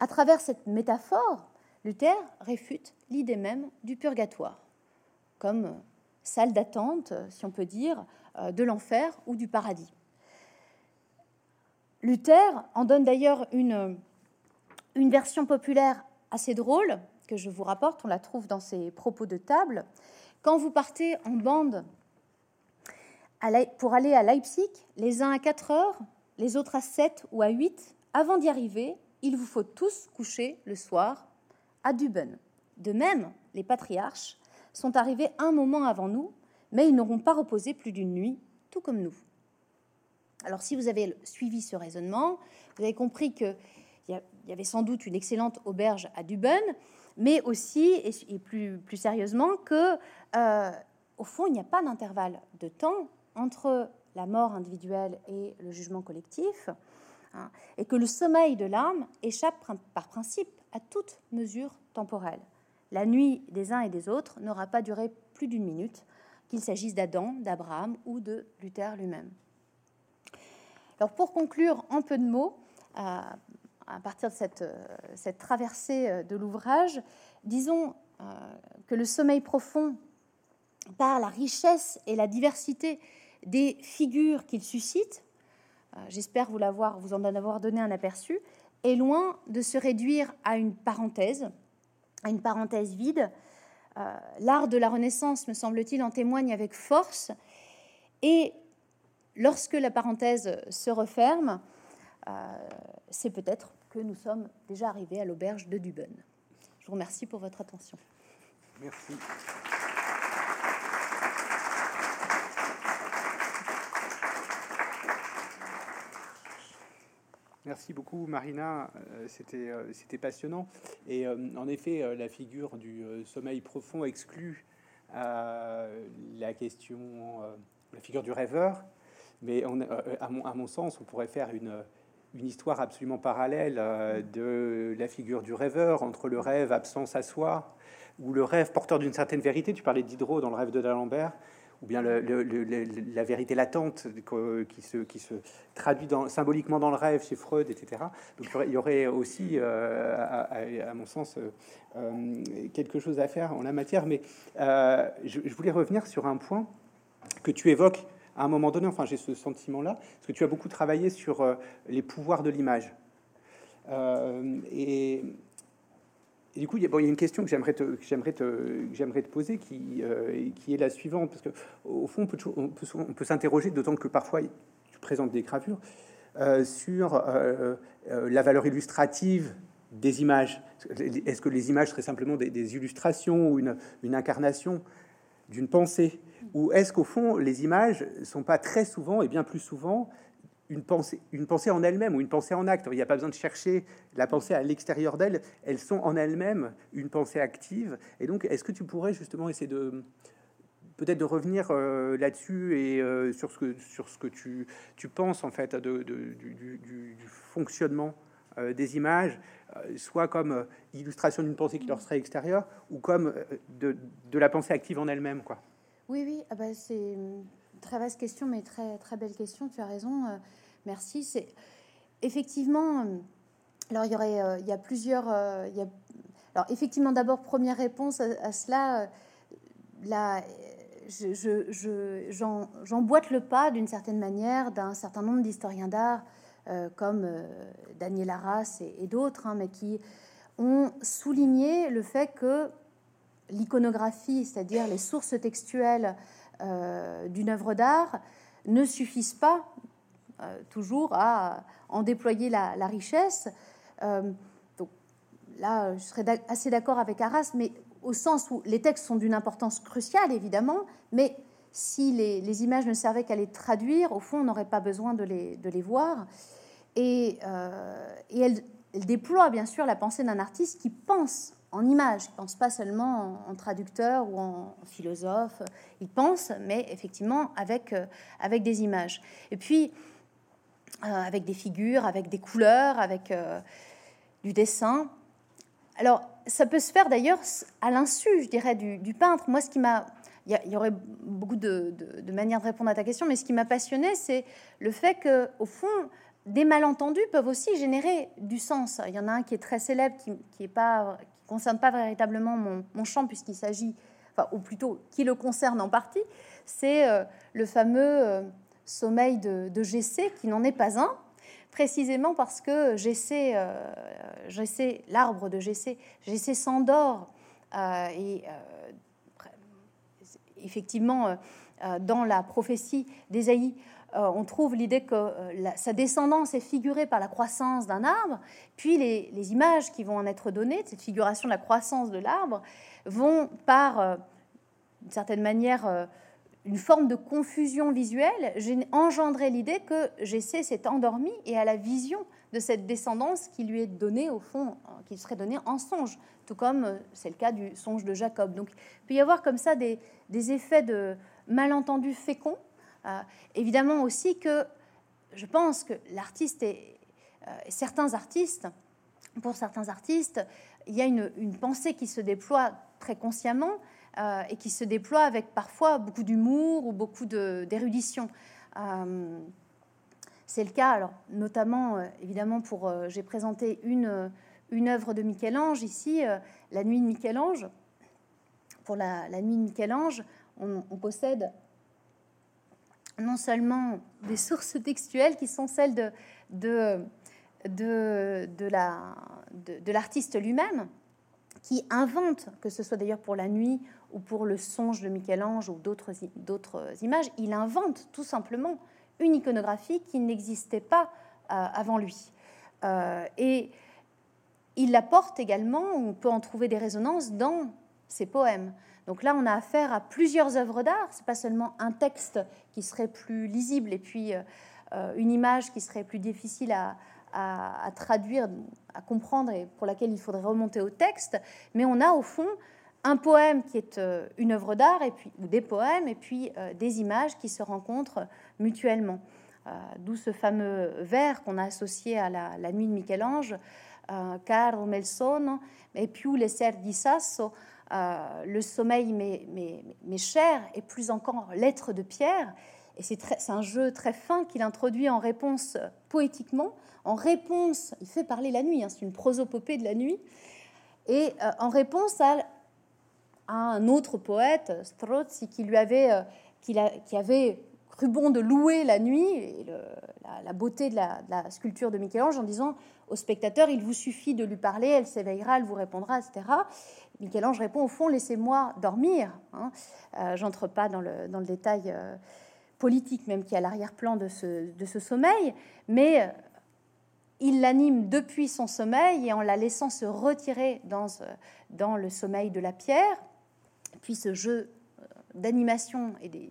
À travers cette métaphore, Luther réfute l'idée même du purgatoire, comme salle d'attente, si on peut dire, euh, de l'enfer ou du paradis. Luther en donne d'ailleurs une, une version populaire assez drôle que je vous rapporte, on la trouve dans ses propos de table. Quand vous partez en bande pour aller à Leipzig, les uns à 4 heures, les autres à 7 ou à 8, avant d'y arriver, il vous faut tous coucher le soir à Duben. De même, les patriarches sont arrivés un moment avant nous, mais ils n'auront pas reposé plus d'une nuit, tout comme nous. Alors si vous avez suivi ce raisonnement, vous avez compris qu'il y avait sans doute une excellente auberge à Duben, mais aussi, et plus, sérieusement, que euh, au fond, il n'y a pas d'intervalle de temps entre la mort individuelle et le jugement collectif, hein, et que le sommeil de l'âme échappe par principe à toute mesure temporelle. La nuit des uns et des autres n'aura pas duré plus d'une minute, qu'il s'agisse d'Adam, d'Abraham ou de Luther lui-même. Alors pour conclure en peu de mots, à, partir de cette, cette traversée de l'ouvrage, disons euh, que le sommeil profond, par la richesse et la diversité des figures qu'il suscite, euh, j'espère vous, vous en avoir donné un aperçu, est loin de se réduire à une parenthèse, à une parenthèse vide. Euh, l'art de la Renaissance, me semble-t-il, en témoigne avec force. Et lorsque la parenthèse se referme, euh, c'est peut-être nous sommes déjà arrivés à l'auberge de Duben. Je vous remercie pour votre attention. Merci. Merci beaucoup, Marina. Euh, c'était, euh, c'était passionnant. Et euh, en effet, la figure du sommeil profond exclut la question, la figure du rêveur. Mais à, mon, à, mon, sens, on pourrait faire une, une histoire absolument parallèle de la figure du rêveur, entre le rêve absence à soi, ou le rêve porteur d'une certaine vérité. Tu parlais d'Hydro dans le rêve de d'Alembert ou bien la vérité latente qui se, qui se traduit symboliquement dans le rêve chez Freud, etc. Il y aurait aussi, euh, à, mon sens, euh, euh, quelque chose à faire en la matière. Mais je, voulais revenir sur un point que tu évoques à un moment donné, enfin j'ai ce sentiment-là, parce que tu as beaucoup travaillé sur les pouvoirs de l'image. et et du coup, il y, a, une question que j'aimerais te, poser qui, euh, qui est la suivante, parce que au fond, on peut, s'interroger, d'autant que parfois tu présentes des gravures euh, sur euh, la valeur illustrative des images. Est-ce que les images seraient simplement des, illustrations ou une incarnation d'une pensée, ou est-ce qu'au fond les images sont pas très souvent et bien plus souvent une pensée, une pensée en elle-même ou une pensée en acte? Il n'y a pas besoin de chercher la pensée à l'extérieur d'elle. Elles sont en elles-mêmes une pensée active. Et donc, est-ce que tu pourrais justement essayer de peut-être de revenir euh, là-dessus et euh, sur ce que sur ce que tu, tu penses en fait du, fonctionnement euh, des images, soit comme illustration d'une pensée qui leur serait extérieure, ou comme de, de la pensée active en elle-même, quoi? Oui, oui, ah bah c'est très vaste question, mais très, très belle question. Tu as raison. Euh, merci. C'est effectivement. Euh, alors, il y aurait, euh, y a plusieurs. y a, alors, effectivement, d'abord, première réponse à, cela. Là, je, j'emboîte le pas d'une certaine manière d'un certain nombre d'historiens d'art comme Daniel Arras et, d'autres, hein, mais qui ont souligné le fait que l'iconographie, c'est-à-dire les sources textuelles euh, d'une œuvre d'art ne suffisent pas euh, toujours à en déployer la, richesse. Euh, donc là, je serais assez d'accord avec Arras, mais au sens où les textes sont d'une importance cruciale, évidemment, mais si les, images ne servaient qu'à les traduire, au fond, on n'aurait pas besoin de les, voir. Et, et elle, elle, déploie bien sûr la pensée d'un artiste qui pense en images. Il ne pense pas seulement en, traducteur ou en philosophe. Il pense, mais effectivement avec, euh, avec des images. Et puis, euh, avec des figures, avec des couleurs, avec euh, du dessin. Alors, ça peut se faire d'ailleurs à l'insu, je dirais, du, peintre. Moi, ce qui m'a... Il y, aurait beaucoup de, de, manières de répondre à ta question, mais ce qui m'a passionné, c'est le fait que, au fond, des malentendus peuvent aussi générer du sens. Il y en a un qui est très célèbre, qui, qui est pas, concerne pas véritablement mon, champ puisqu'il s'agit, enfin, ou plutôt qui le concerne en partie, c'est euh, le fameux euh, sommeil de, de GC qui n'en est pas un, précisément parce que GC, euh, GC l'arbre de GC, GC s'endort et effectivement dans la prophétie d'Ésaïe, on trouve l'idée que sa descendance est figurée par la croissance d'un arbre, puis les, images qui vont en être données, cette figuration de la croissance de l'arbre, vont par, d'une certaine manière, une forme de confusion visuelle, j'ai engendré l'idée que Jessé s'est endormi et à la vision de cette descendance qui lui est donnée, au fond, qui serait donnée en songe, tout comme euh, c'est le cas du songe de Jacob. Donc il peut y avoir comme ça des, effets de malentendus féconds. Euh, évidemment aussi que je pense que l'artiste et euh, certains artistes, pour certains artistes, il y a une, pensée qui se déploie très consciemment, euh, et qui se déploie avec parfois beaucoup d'humour ou beaucoup d'érudition. C'est le cas, alors, notamment, évidemment, pour. J'ai présenté une, œuvre de Michel-Ange ici, La Nuit de Michel-Ange. Pour la, la, Nuit de Michel-Ange, on, possède non seulement des sources textuelles qui sont celles de, de, de, de l'artiste lui-même, qui invente, que ce soit d'ailleurs pour la nuit ou pour le songe de Michel-Ange ou d'autres images, il invente tout simplement une iconographie qui n'existait pas euh, avant lui. Euh, et il la porte également, on peut en trouver des résonances dans ses poèmes. Donc là, on a affaire à plusieurs œuvres d'art. C'est pas seulement un texte qui serait plus lisible et puis euh, une image qui serait plus difficile à, traduire, à comprendre et pour laquelle il faudrait remonter au texte, mais on a au fond un poème qui est euh, une œuvre d'art et puis ou des poèmes et puis euh, des images qui se rencontrent mutuellement. D'où ce fameux vers qu'on a associé à la, nuit de Michel-Ange, Caro mel sonno, et puis les ser le sommeil m'est cher et plus encore l'être de pierre. Et c'est un jeu très fin qu'il introduit en réponse poétiquement en réponse, il fait parler la nuit, hein, c'est une prosopopée de la nuit, et euh, en réponse à, un autre poète, Strozzi, qui lui avait, euh, qui, qui, avait cru bon de louer la nuit et la, beauté de la, sculpture de Michel-Ange en disant au spectateur, il vous suffit de lui parler, elle s'éveillera, elle vous répondra, etc. Michel-Ange répond au fond, laissez-moi dormir. Hein. Euh, j'entre pas dans le, dans le détail politique même qui est à l'arrière-plan de ce, de ce sommeil, mais il l'anime depuis son sommeil et en la laissant se retirer dans, euh, dans le sommeil de la pierre. Puis ce jeu euh, d'animation est des,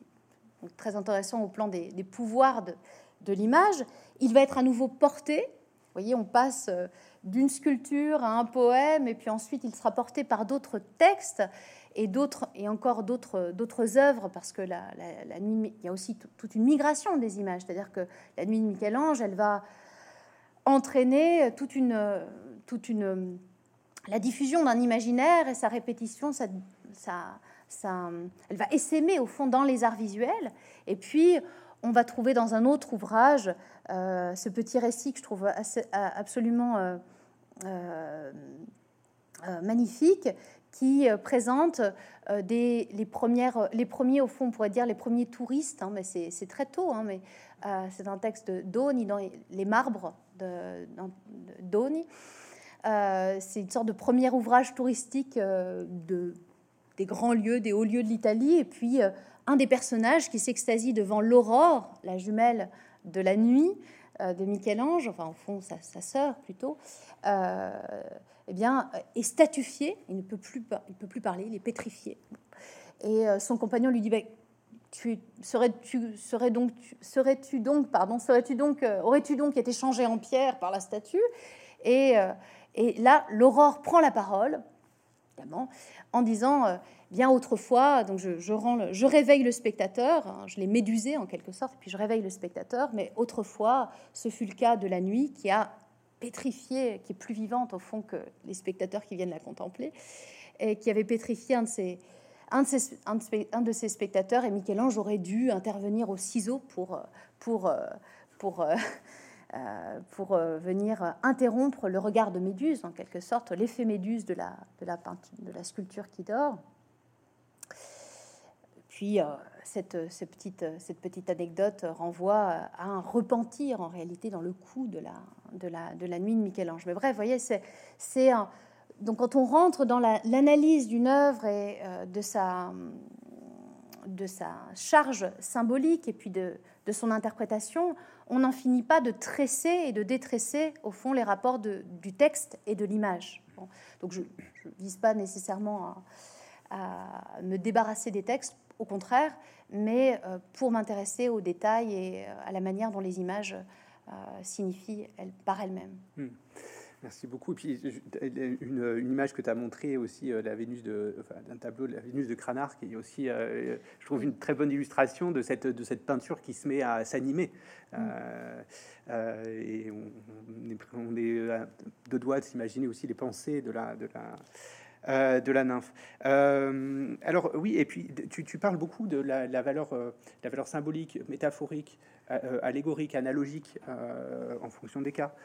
très intéressant au plan des, pouvoirs de, l'image. Il va être à nouveau porté. Vous voyez, on passe euh, d'une sculpture à un poème, et puis ensuite il sera porté par d'autres textes et d'autres et encore d'autres d'autres œuvres, parce que la, la, nuit, il y a aussi toute une migration des images. C'est-à-dire que la nuit de Michel-Ange, elle va entraîner toute une, toute une, la diffusion d'un imaginaire et sa répétition, elle va essaimer au fond dans les arts visuels. Et puis, on va trouver dans un autre ouvrage euh, ce petit récit que je trouve absolument euh, euh, magnifique, qui présente les, premiers, au fond, on pourrait dire les premiers touristes, hein, mais c'est très tôt, hein, mais c'est un texte d'Aune dans les marbres. Euh, c'est une sorte de premier ouvrage touristique de, des grands lieux, des hauts lieux de l'Italie. Et puis, euh, un des personnages qui s'extasie devant l'aurore, la jumelle de la nuit de Michel-Ange, enfin, au fond, sa, sa sœur plutôt, eh bien, est statufié. Il ne peut plus, il peut plus parler, il est pétrifié. Et son compagnon lui dit bah, serais-tu serais donc serais-tu donc pardon serais-tu donc euh, aurais-tu donc été changé en pierre par la statue? Euh, et là l'aurore prend la parole évidemment en disant euh, bien autrefois donc je, rends je réveille le spectateur hein, je l'ai médusé en quelque sorte puis je réveille le spectateur mais autrefois ce fut le cas de la nuit qui a pétrifié qui est plus vivante au fond que les spectateurs qui viennent la contempler et qui avait pétrifié un, de ses, spectateurs, et Michel-Ange, aurait dû intervenir au ciseau pour, pour, pour, euh, pour venir interrompre le regard de Méduse, en quelque sorte, l'effet Méduse de la, sculpture qui dort. Puis, euh, cette, petite, anecdote renvoie à un repentir, en réalité, dans le coup de la, nuit de Michel-Ange. Mais bref, vous voyez, c'est donc quand on rentre dans l'analyse d'une œuvre et euh, de sa charge symbolique et puis de, de son interprétation, on n'en finit pas de tresser et de détresser, au fond, les rapports du texte et de l'image. donc je ne vise pas nécessairement à, me débarrasser des textes, au contraire, mais euh, pour m'intéresser aux détails et à la manière dont les images euh, signifient par elles-mêmes. Hmm. Merci beaucoup. Et puis, une, image que tu as montrée aussi, euh, la Vénus de, enfin, d'un tableau de la Vénus de Cranach, qui est aussi, euh, je trouve, une très bonne illustration de cette, de cette peinture qui se met à s'animer. Euh, et on, est, on est de doigts de s'imaginer aussi les pensées de la, de la, euh, de la nymphe. Euh, alors oui, et puis tu, parles beaucoup de la, valeur, euh, la valeur symbolique, métaphorique, allégorique, analogique, en fonction des cas,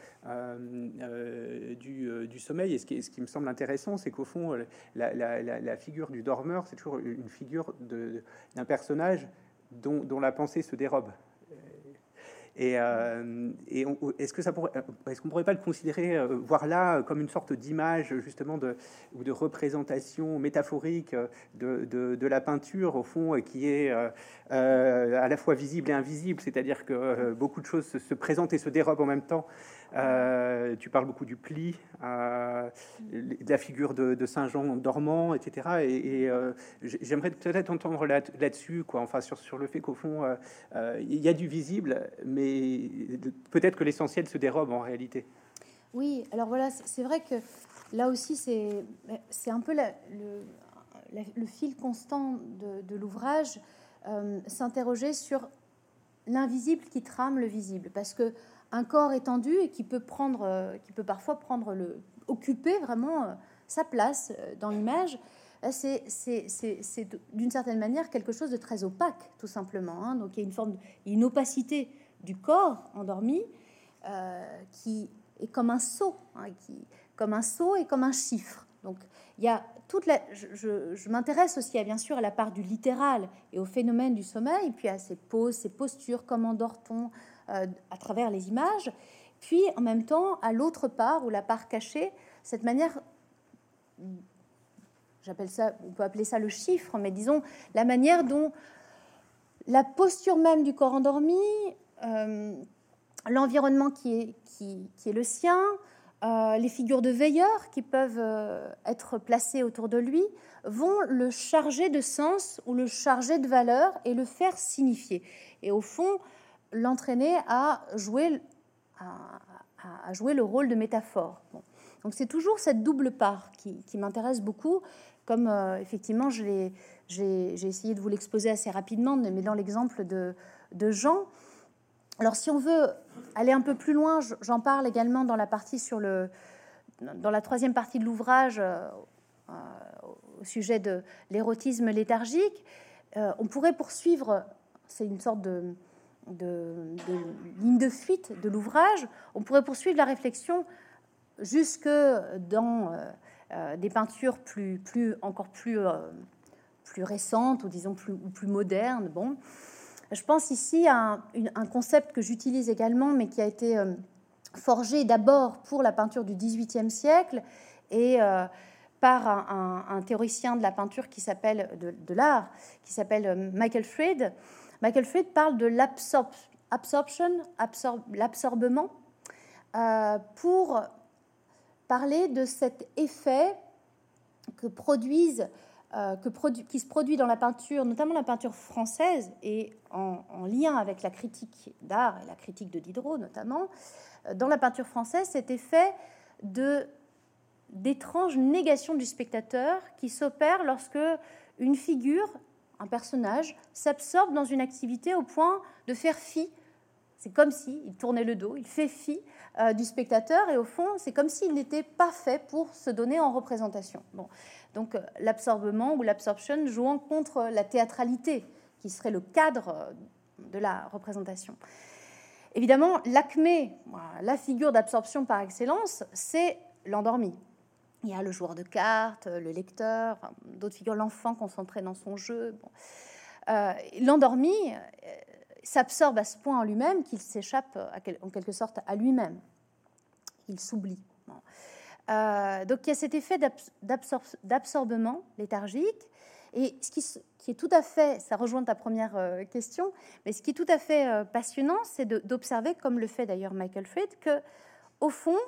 du, sommeil. Et ce qui, me semble intéressant, c'est qu'au fond, la, figure du dormeur, c'est toujours une figure d'un personnage dont, la pensée se dérobe. Et, euh, est-ce que ça pourrait, est-ce qu'on pourrait pas le considérer, euh, voir là comme une sorte d'image justement ou de représentation métaphorique de, la peinture au fond qui est euh, à la fois visible et invisible, c'est-à-dire que beaucoup de choses se, présentent et se dérobent en même temps. Tu parles beaucoup du pli, de la figure de, Saint Jean dormant, etc. Et, j'aimerais peut-être entendre là-dessus, quoi. Enfin, sur, le fait qu'au fond, il y a du visible, mais peut-être que l'essentiel se dérobe en réalité. Oui, alors voilà, c'est vrai que là aussi, c'est un peu le, fil constant de, l'ouvrage, euh, s'interroger sur l'invisible qui trame le visible, parce que un corps étendu et qui peut prendre, euh, qui peut parfois prendre le, occuper vraiment euh, sa place dans l'image, c'est d'une certaine manière quelque chose de très opaque, tout simplement. Hein. Donc il y a une forme, une opacité du corps endormi euh, qui est comme un saut, hein, qui, comme un saut et comme un chiffre. Donc il y a toute la, je, m'intéresse aussi à bien sûr à la part du littéral et au phénomène du sommeil, puis à ces poses, ces postures, comment dort-on euh, à travers les images, puis en même temps à l'autre part ou la part cachée, cette manière j'appelle ça, on peut appeler ça le chiffre, mais disons la manière dont la posture même du corps endormi euh, l'environnement qui est, qui, est, le sien, euh, les figures de veilleurs qui peuvent euh, être placées autour de lui vont le charger de sens ou le charger de valeur et le faire signifier. Et au fond, l'entraîner à jouer, à, jouer le rôle de métaphore. Donc c'est toujours cette double part qui, m'intéresse beaucoup, comme effectivement j'ai essayé de vous l'exposer assez rapidement, mais dans l'exemple de, de Jean, alors si on veut aller un peu plus loin, j'en parle également dans la partie sur le, dans la troisième partie de l'ouvrage euh, euh, au sujet de l'érotisme léthargique. Euh, on pourrait poursuivre, c'est une sorte de, ligne de fuite de l'ouvrage, on pourrait poursuivre la réflexion jusque dans des peintures plus, plus encore plus, plus récentes ou disons plus, ou plus modernes. Bon, je pense ici à un, concept que j'utilise également, mais qui a été euh, forgé d'abord pour la peinture du XVIIIe siècle et euh, par un, théoricien de la peinture qui s'appelle de, l'art, qui s'appelle euh, Michael Fried. Michael Fried parle de l'absorption, l'absorbement, pour parler de cet effet que produisent euh, qui se produit dans la peinture, notamment la peinture française, et en, lien avec la critique d'art et la critique de Diderot notamment, euh, dans la peinture française, cet effet de d'étrange négation du spectateur qui s'opère lorsque une figure, un personnage, s'absorbe dans une activité au point de faire fi. C'est comme si il tournait le dos, il fait fi euh, du spectateur, et au fond, c'est comme s'il n'était pas fait pour se donner en représentation. Bon. Donc euh, l'absorbement ou l'absorption jouant contre la théâtralité, qui serait le cadre euh, de la représentation. Évidemment, l'acmé, la figure d'absorption par excellence, c'est l'endormi. Il y a le joueur de cartes, le lecteur, d'autres figures, l'enfant concentré dans son jeu. Euh, l'endormi s'absorbe à ce point en lui-même qu'il s'échappe en quelque sorte à lui-même. Il s'oublie. Euh, donc il y a cet effet d'absorbement léthargique. Et ce qui, est tout à fait, ça rejoint ta première question, mais ce qui est tout à fait passionnant, c'est d'observer, comme le fait d'ailleurs Michael Fried, que au fond,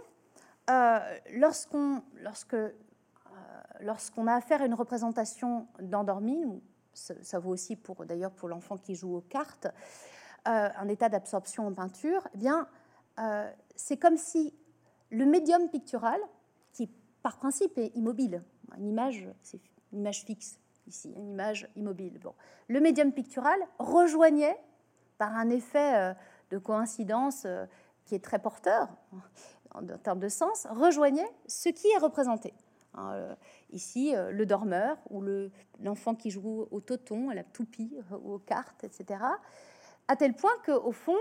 lorsqu'on a affaire à une représentation d'endormi, ça, vaut aussi pour d'ailleurs pour l'enfant qui joue aux cartes, euh, un état d'absorption en peinture, eh bien, euh, c'est comme si le médium pictural, qui par principe est immobile, une image, image fixe ici, une image immobile. Bon, le médium pictural rejoignait par un effet euh, de coïncidence qui est très porteur en termes de sens, rejoignait ce qui est représenté. Hein, euh, ici, euh, le dormeur ou l'enfant qui joue au toton, à la toupie euh, ou aux cartes, etc. À tel point qu'au fond,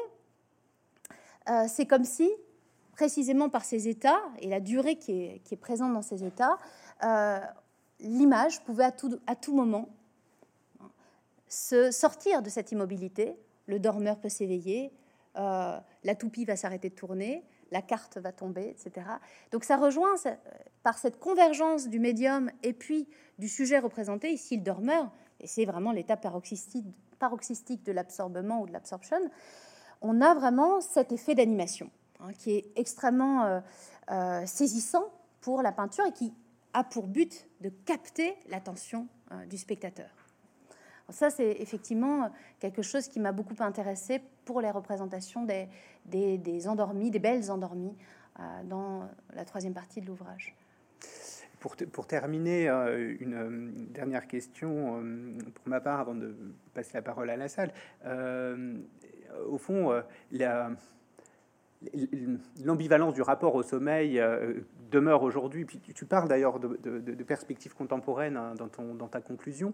c'est comme si, précisément par ces états et la durée qui est, présente dans ces états, l'image pouvait à tout moment se sortir de cette immobilité. Le dormeur peut s'éveiller, la toupie va s'arrêter de tourner, la carte va tomber, etc. Donc ça rejoint par cette convergence du médium et puis du sujet représenté, ici le dormeur, et c'est vraiment l'état paroxystique, de l'absorbement ou de l'absorption, on a vraiment cet effet d'animation hein, qui est extrêmement euh, euh, saisissant pour la peinture et qui a pour but de capter l'attention euh, du spectateur. Ça, c'est effectivement quelque chose qui m'a beaucoup intéressé pour les représentations des, des, endormis, des belles endormies, euh, dans la troisième partie de l'ouvrage. Pour, pour, terminer, euh, une, dernière question euh, pour ma part avant de passer la parole à la salle. au fond, la, l'ambivalence du rapport au sommeil euh, demeure aujourd'hui. Puis tu, parles d'ailleurs de, perspectives contemporaines hein, dans, ton, dans, ta conclusion.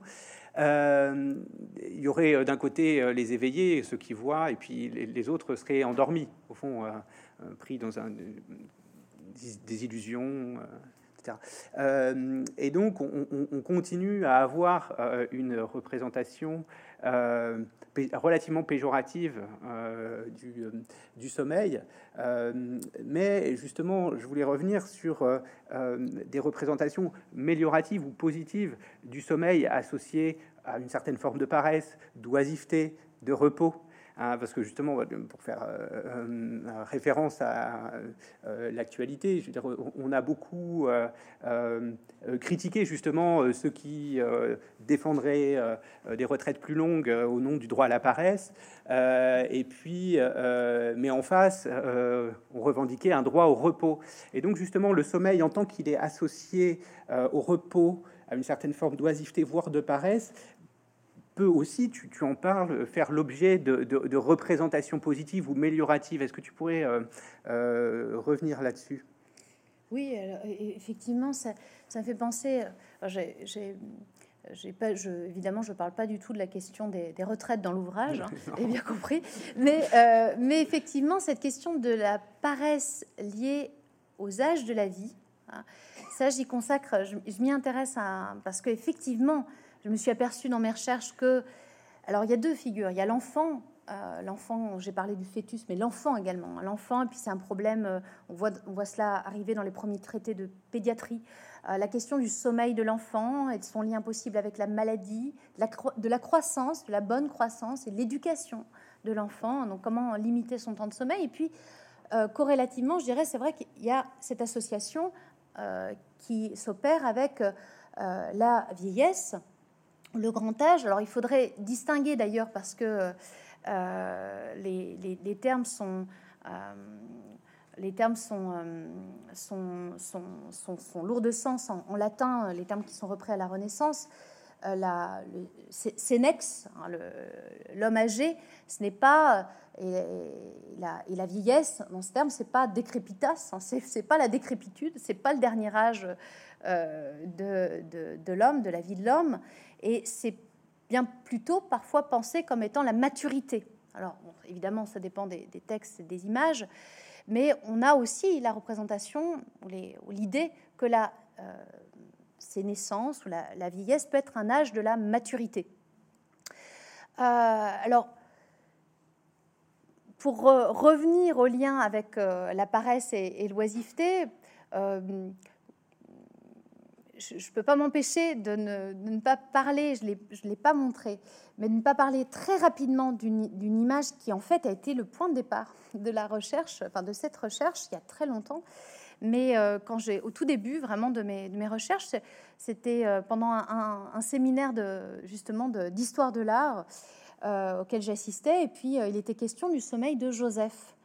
Euh, il y aurait euh, d'un côté les éveillés, ceux qui voient, et puis les, autres seraient endormis, au fond, pris dans un, des illusions. etc. et donc, on, on, continue à avoir une représentation euh, relativement péjorative euh, du, euh, du, sommeil. mais justement, je voulais revenir sur des représentations mélioratives ou positives du sommeil associées à une certaine forme de paresse, d'oisiveté, de repos. Hein, parce que justement, pour faire euh, euh, référence à euh, l'actualité, on a beaucoup critiqué justement ceux qui défendraient des retraites plus longues au nom du droit à la paresse, et puis, mais en face, on revendiquait un droit au repos. Et donc justement, le sommeil, en tant qu'il est associé au repos, à une certaine forme d'oisiveté, voire de paresse, peut aussi, tu, en parles, faire l'objet de, représentations positives ou amélioratives. Est-ce que tu pourrais euh, euh, revenir là-dessus? Oui, effectivement, ça, ça, me fait penser. J'ai pas, je, évidemment, je ne parle pas du tout de la question des, retraites dans l'ouvrage, hein, [LAUGHS] j'ai bien compris. Mais, euh, mais effectivement, cette question de la paresse liée aux âges de la vie, hein, ça, j'y consacre, je, je m'y intéresse à, parce qu'effectivement, je me suis aperçue dans mes recherches que, alors il y a deux figures. Il y a l'enfant, euh, l'enfant, j'ai parlé du fœtus, mais l'enfant également. L'enfant, et puis c'est un problème, euh, on, voit, cela arriver dans les premiers traités de pédiatrie. Euh, la question du sommeil de l'enfant et de son lien possible avec la maladie, de la, de la croissance, de la bonne croissance et de l'éducation de l'enfant. Donc comment limiter son temps de sommeil? Et puis, corrélativement, je dirais, c'est vrai qu'il y a cette association qui s'opère avec la vieillesse le grand âge, alors il faudrait distinguer d'ailleurs parce que euh, les, termes sont... les termes sont, euh, sont, sont, sont, lourds de sens en, latin, les termes qui sont repris à la Renaissance. Euh, la, sénex, hein, l'homme âgé, ce n'est pas et la, et la, vieillesse dans ce terme, c'est pas décrépitas, hein, c'est pas la décrépitude, c'est pas le dernier âge de, de, de l'homme, de la vie de l'homme, et c'est bien plutôt parfois pensé comme étant la maturité. Alors, évidemment, ça dépend des, textes et des images, mais on a aussi la représentation ou l'idée que la euh, sénescence ou la, vieillesse peut être un âge de la maturité. Euh, alors, pour revenir au lien avec euh, la paresse et l'oisiveté, je ne peux pas m'empêcher de ne, pas parler, je ne l'ai pas montré, mais de ne pas parler très rapidement d'une image qui en fait a été le point de départ de la recherche, enfin de cette recherche il y a très longtemps. Mais euh, quand j'ai, au tout début vraiment de mes, de mes recherches, c'était euh, pendant un, séminaire de, justement d'histoire de, l'art euh, auquel j'assistais, et puis il était question du sommeil de Joseph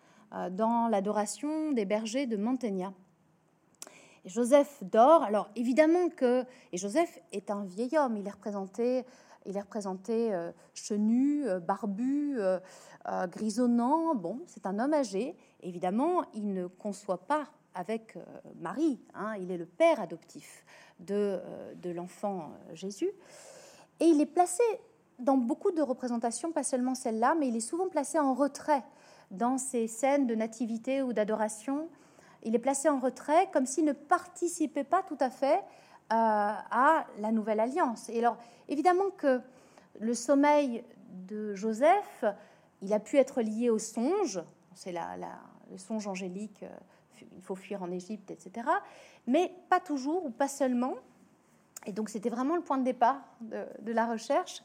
dans l'adoration des bergers de Mantegna. Joseph dort. Alors évidemment que et Joseph est un vieil homme. Il est représenté, il est représenté euh, chenu, euh, barbu, euh, grisonnant. Bon, c'est un homme âgé. Évidemment, il ne conçoit pas avec Marie. Hein. il est le père adoptif de, de l'enfant Jésus. Et il est placé dans beaucoup de représentations, pas seulement celle-là, mais il est souvent placé en retrait dans ces scènes de nativité ou d'adoration il est placé en retrait comme s'il ne participait pas tout à fait euh, à la nouvelle alliance. Et alors, évidemment que le sommeil de Joseph, il a pu être lié au songe, c'est la, le songe angélique, euh, il faut fuir en Égypte, etc. Mais pas toujours ou pas seulement. Et donc, c'était vraiment le point de départ de la recherche.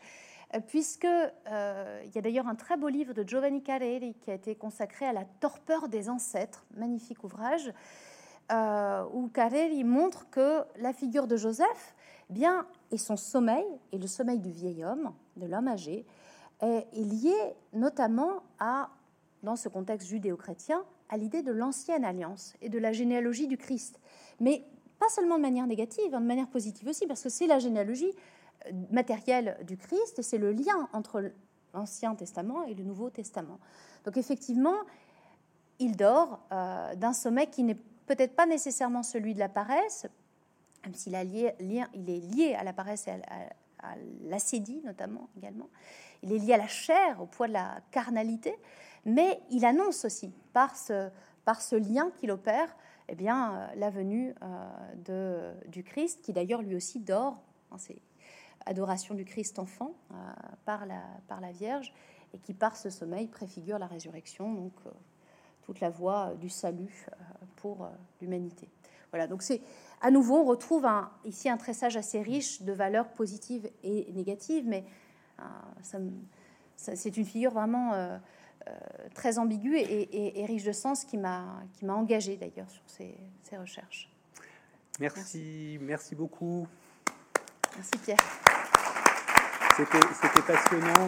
Euh, puisque euh, il y a d'ailleurs un très beau livre de Giovanni Carreri qui a été consacré à la torpeur des ancêtres, magnifique ouvrage, euh, où Carreri montre que la figure de Joseph, eh bien, et son sommeil, et le sommeil du vieil homme, de l'homme âgé, est, est lié notamment à, dans ce contexte judéo-chrétien, à l'idée de l'ancienne alliance et de la généalogie du Christ. Mais pas seulement de manière négative, hein, de manière positive aussi, parce que c'est la généalogie matériel du Christ, et c'est le lien entre l'Ancien Testament et le Nouveau Testament. Donc effectivement, il dort euh, d'un sommeil qui n'est peut-être pas nécessairement celui de la paresse, même s'il il est lié à la paresse et à, l'acédie notamment également. Il est lié à la chair, au poids de la carnalité, mais il annonce aussi par ce, lien qu'il opère eh bien, euh, la venue euh, du Christ, qui d'ailleurs lui aussi dort. Hein, c'est adoration du Christ enfant euh, par, la, par la Vierge, et qui par ce sommeil préfigure la résurrection, donc euh, toute la voie du salut euh, pour l'humanité. Voilà, donc c'est à nouveau, on retrouve un, ici un tressage assez riche de valeurs positives et négatives, mais c'est une figure vraiment très ambiguë et, riche de sens qui m'a engagé d'ailleurs sur ces, ces recherches. Merci, merci beaucoup. Merci Pierre. C'était passionnant.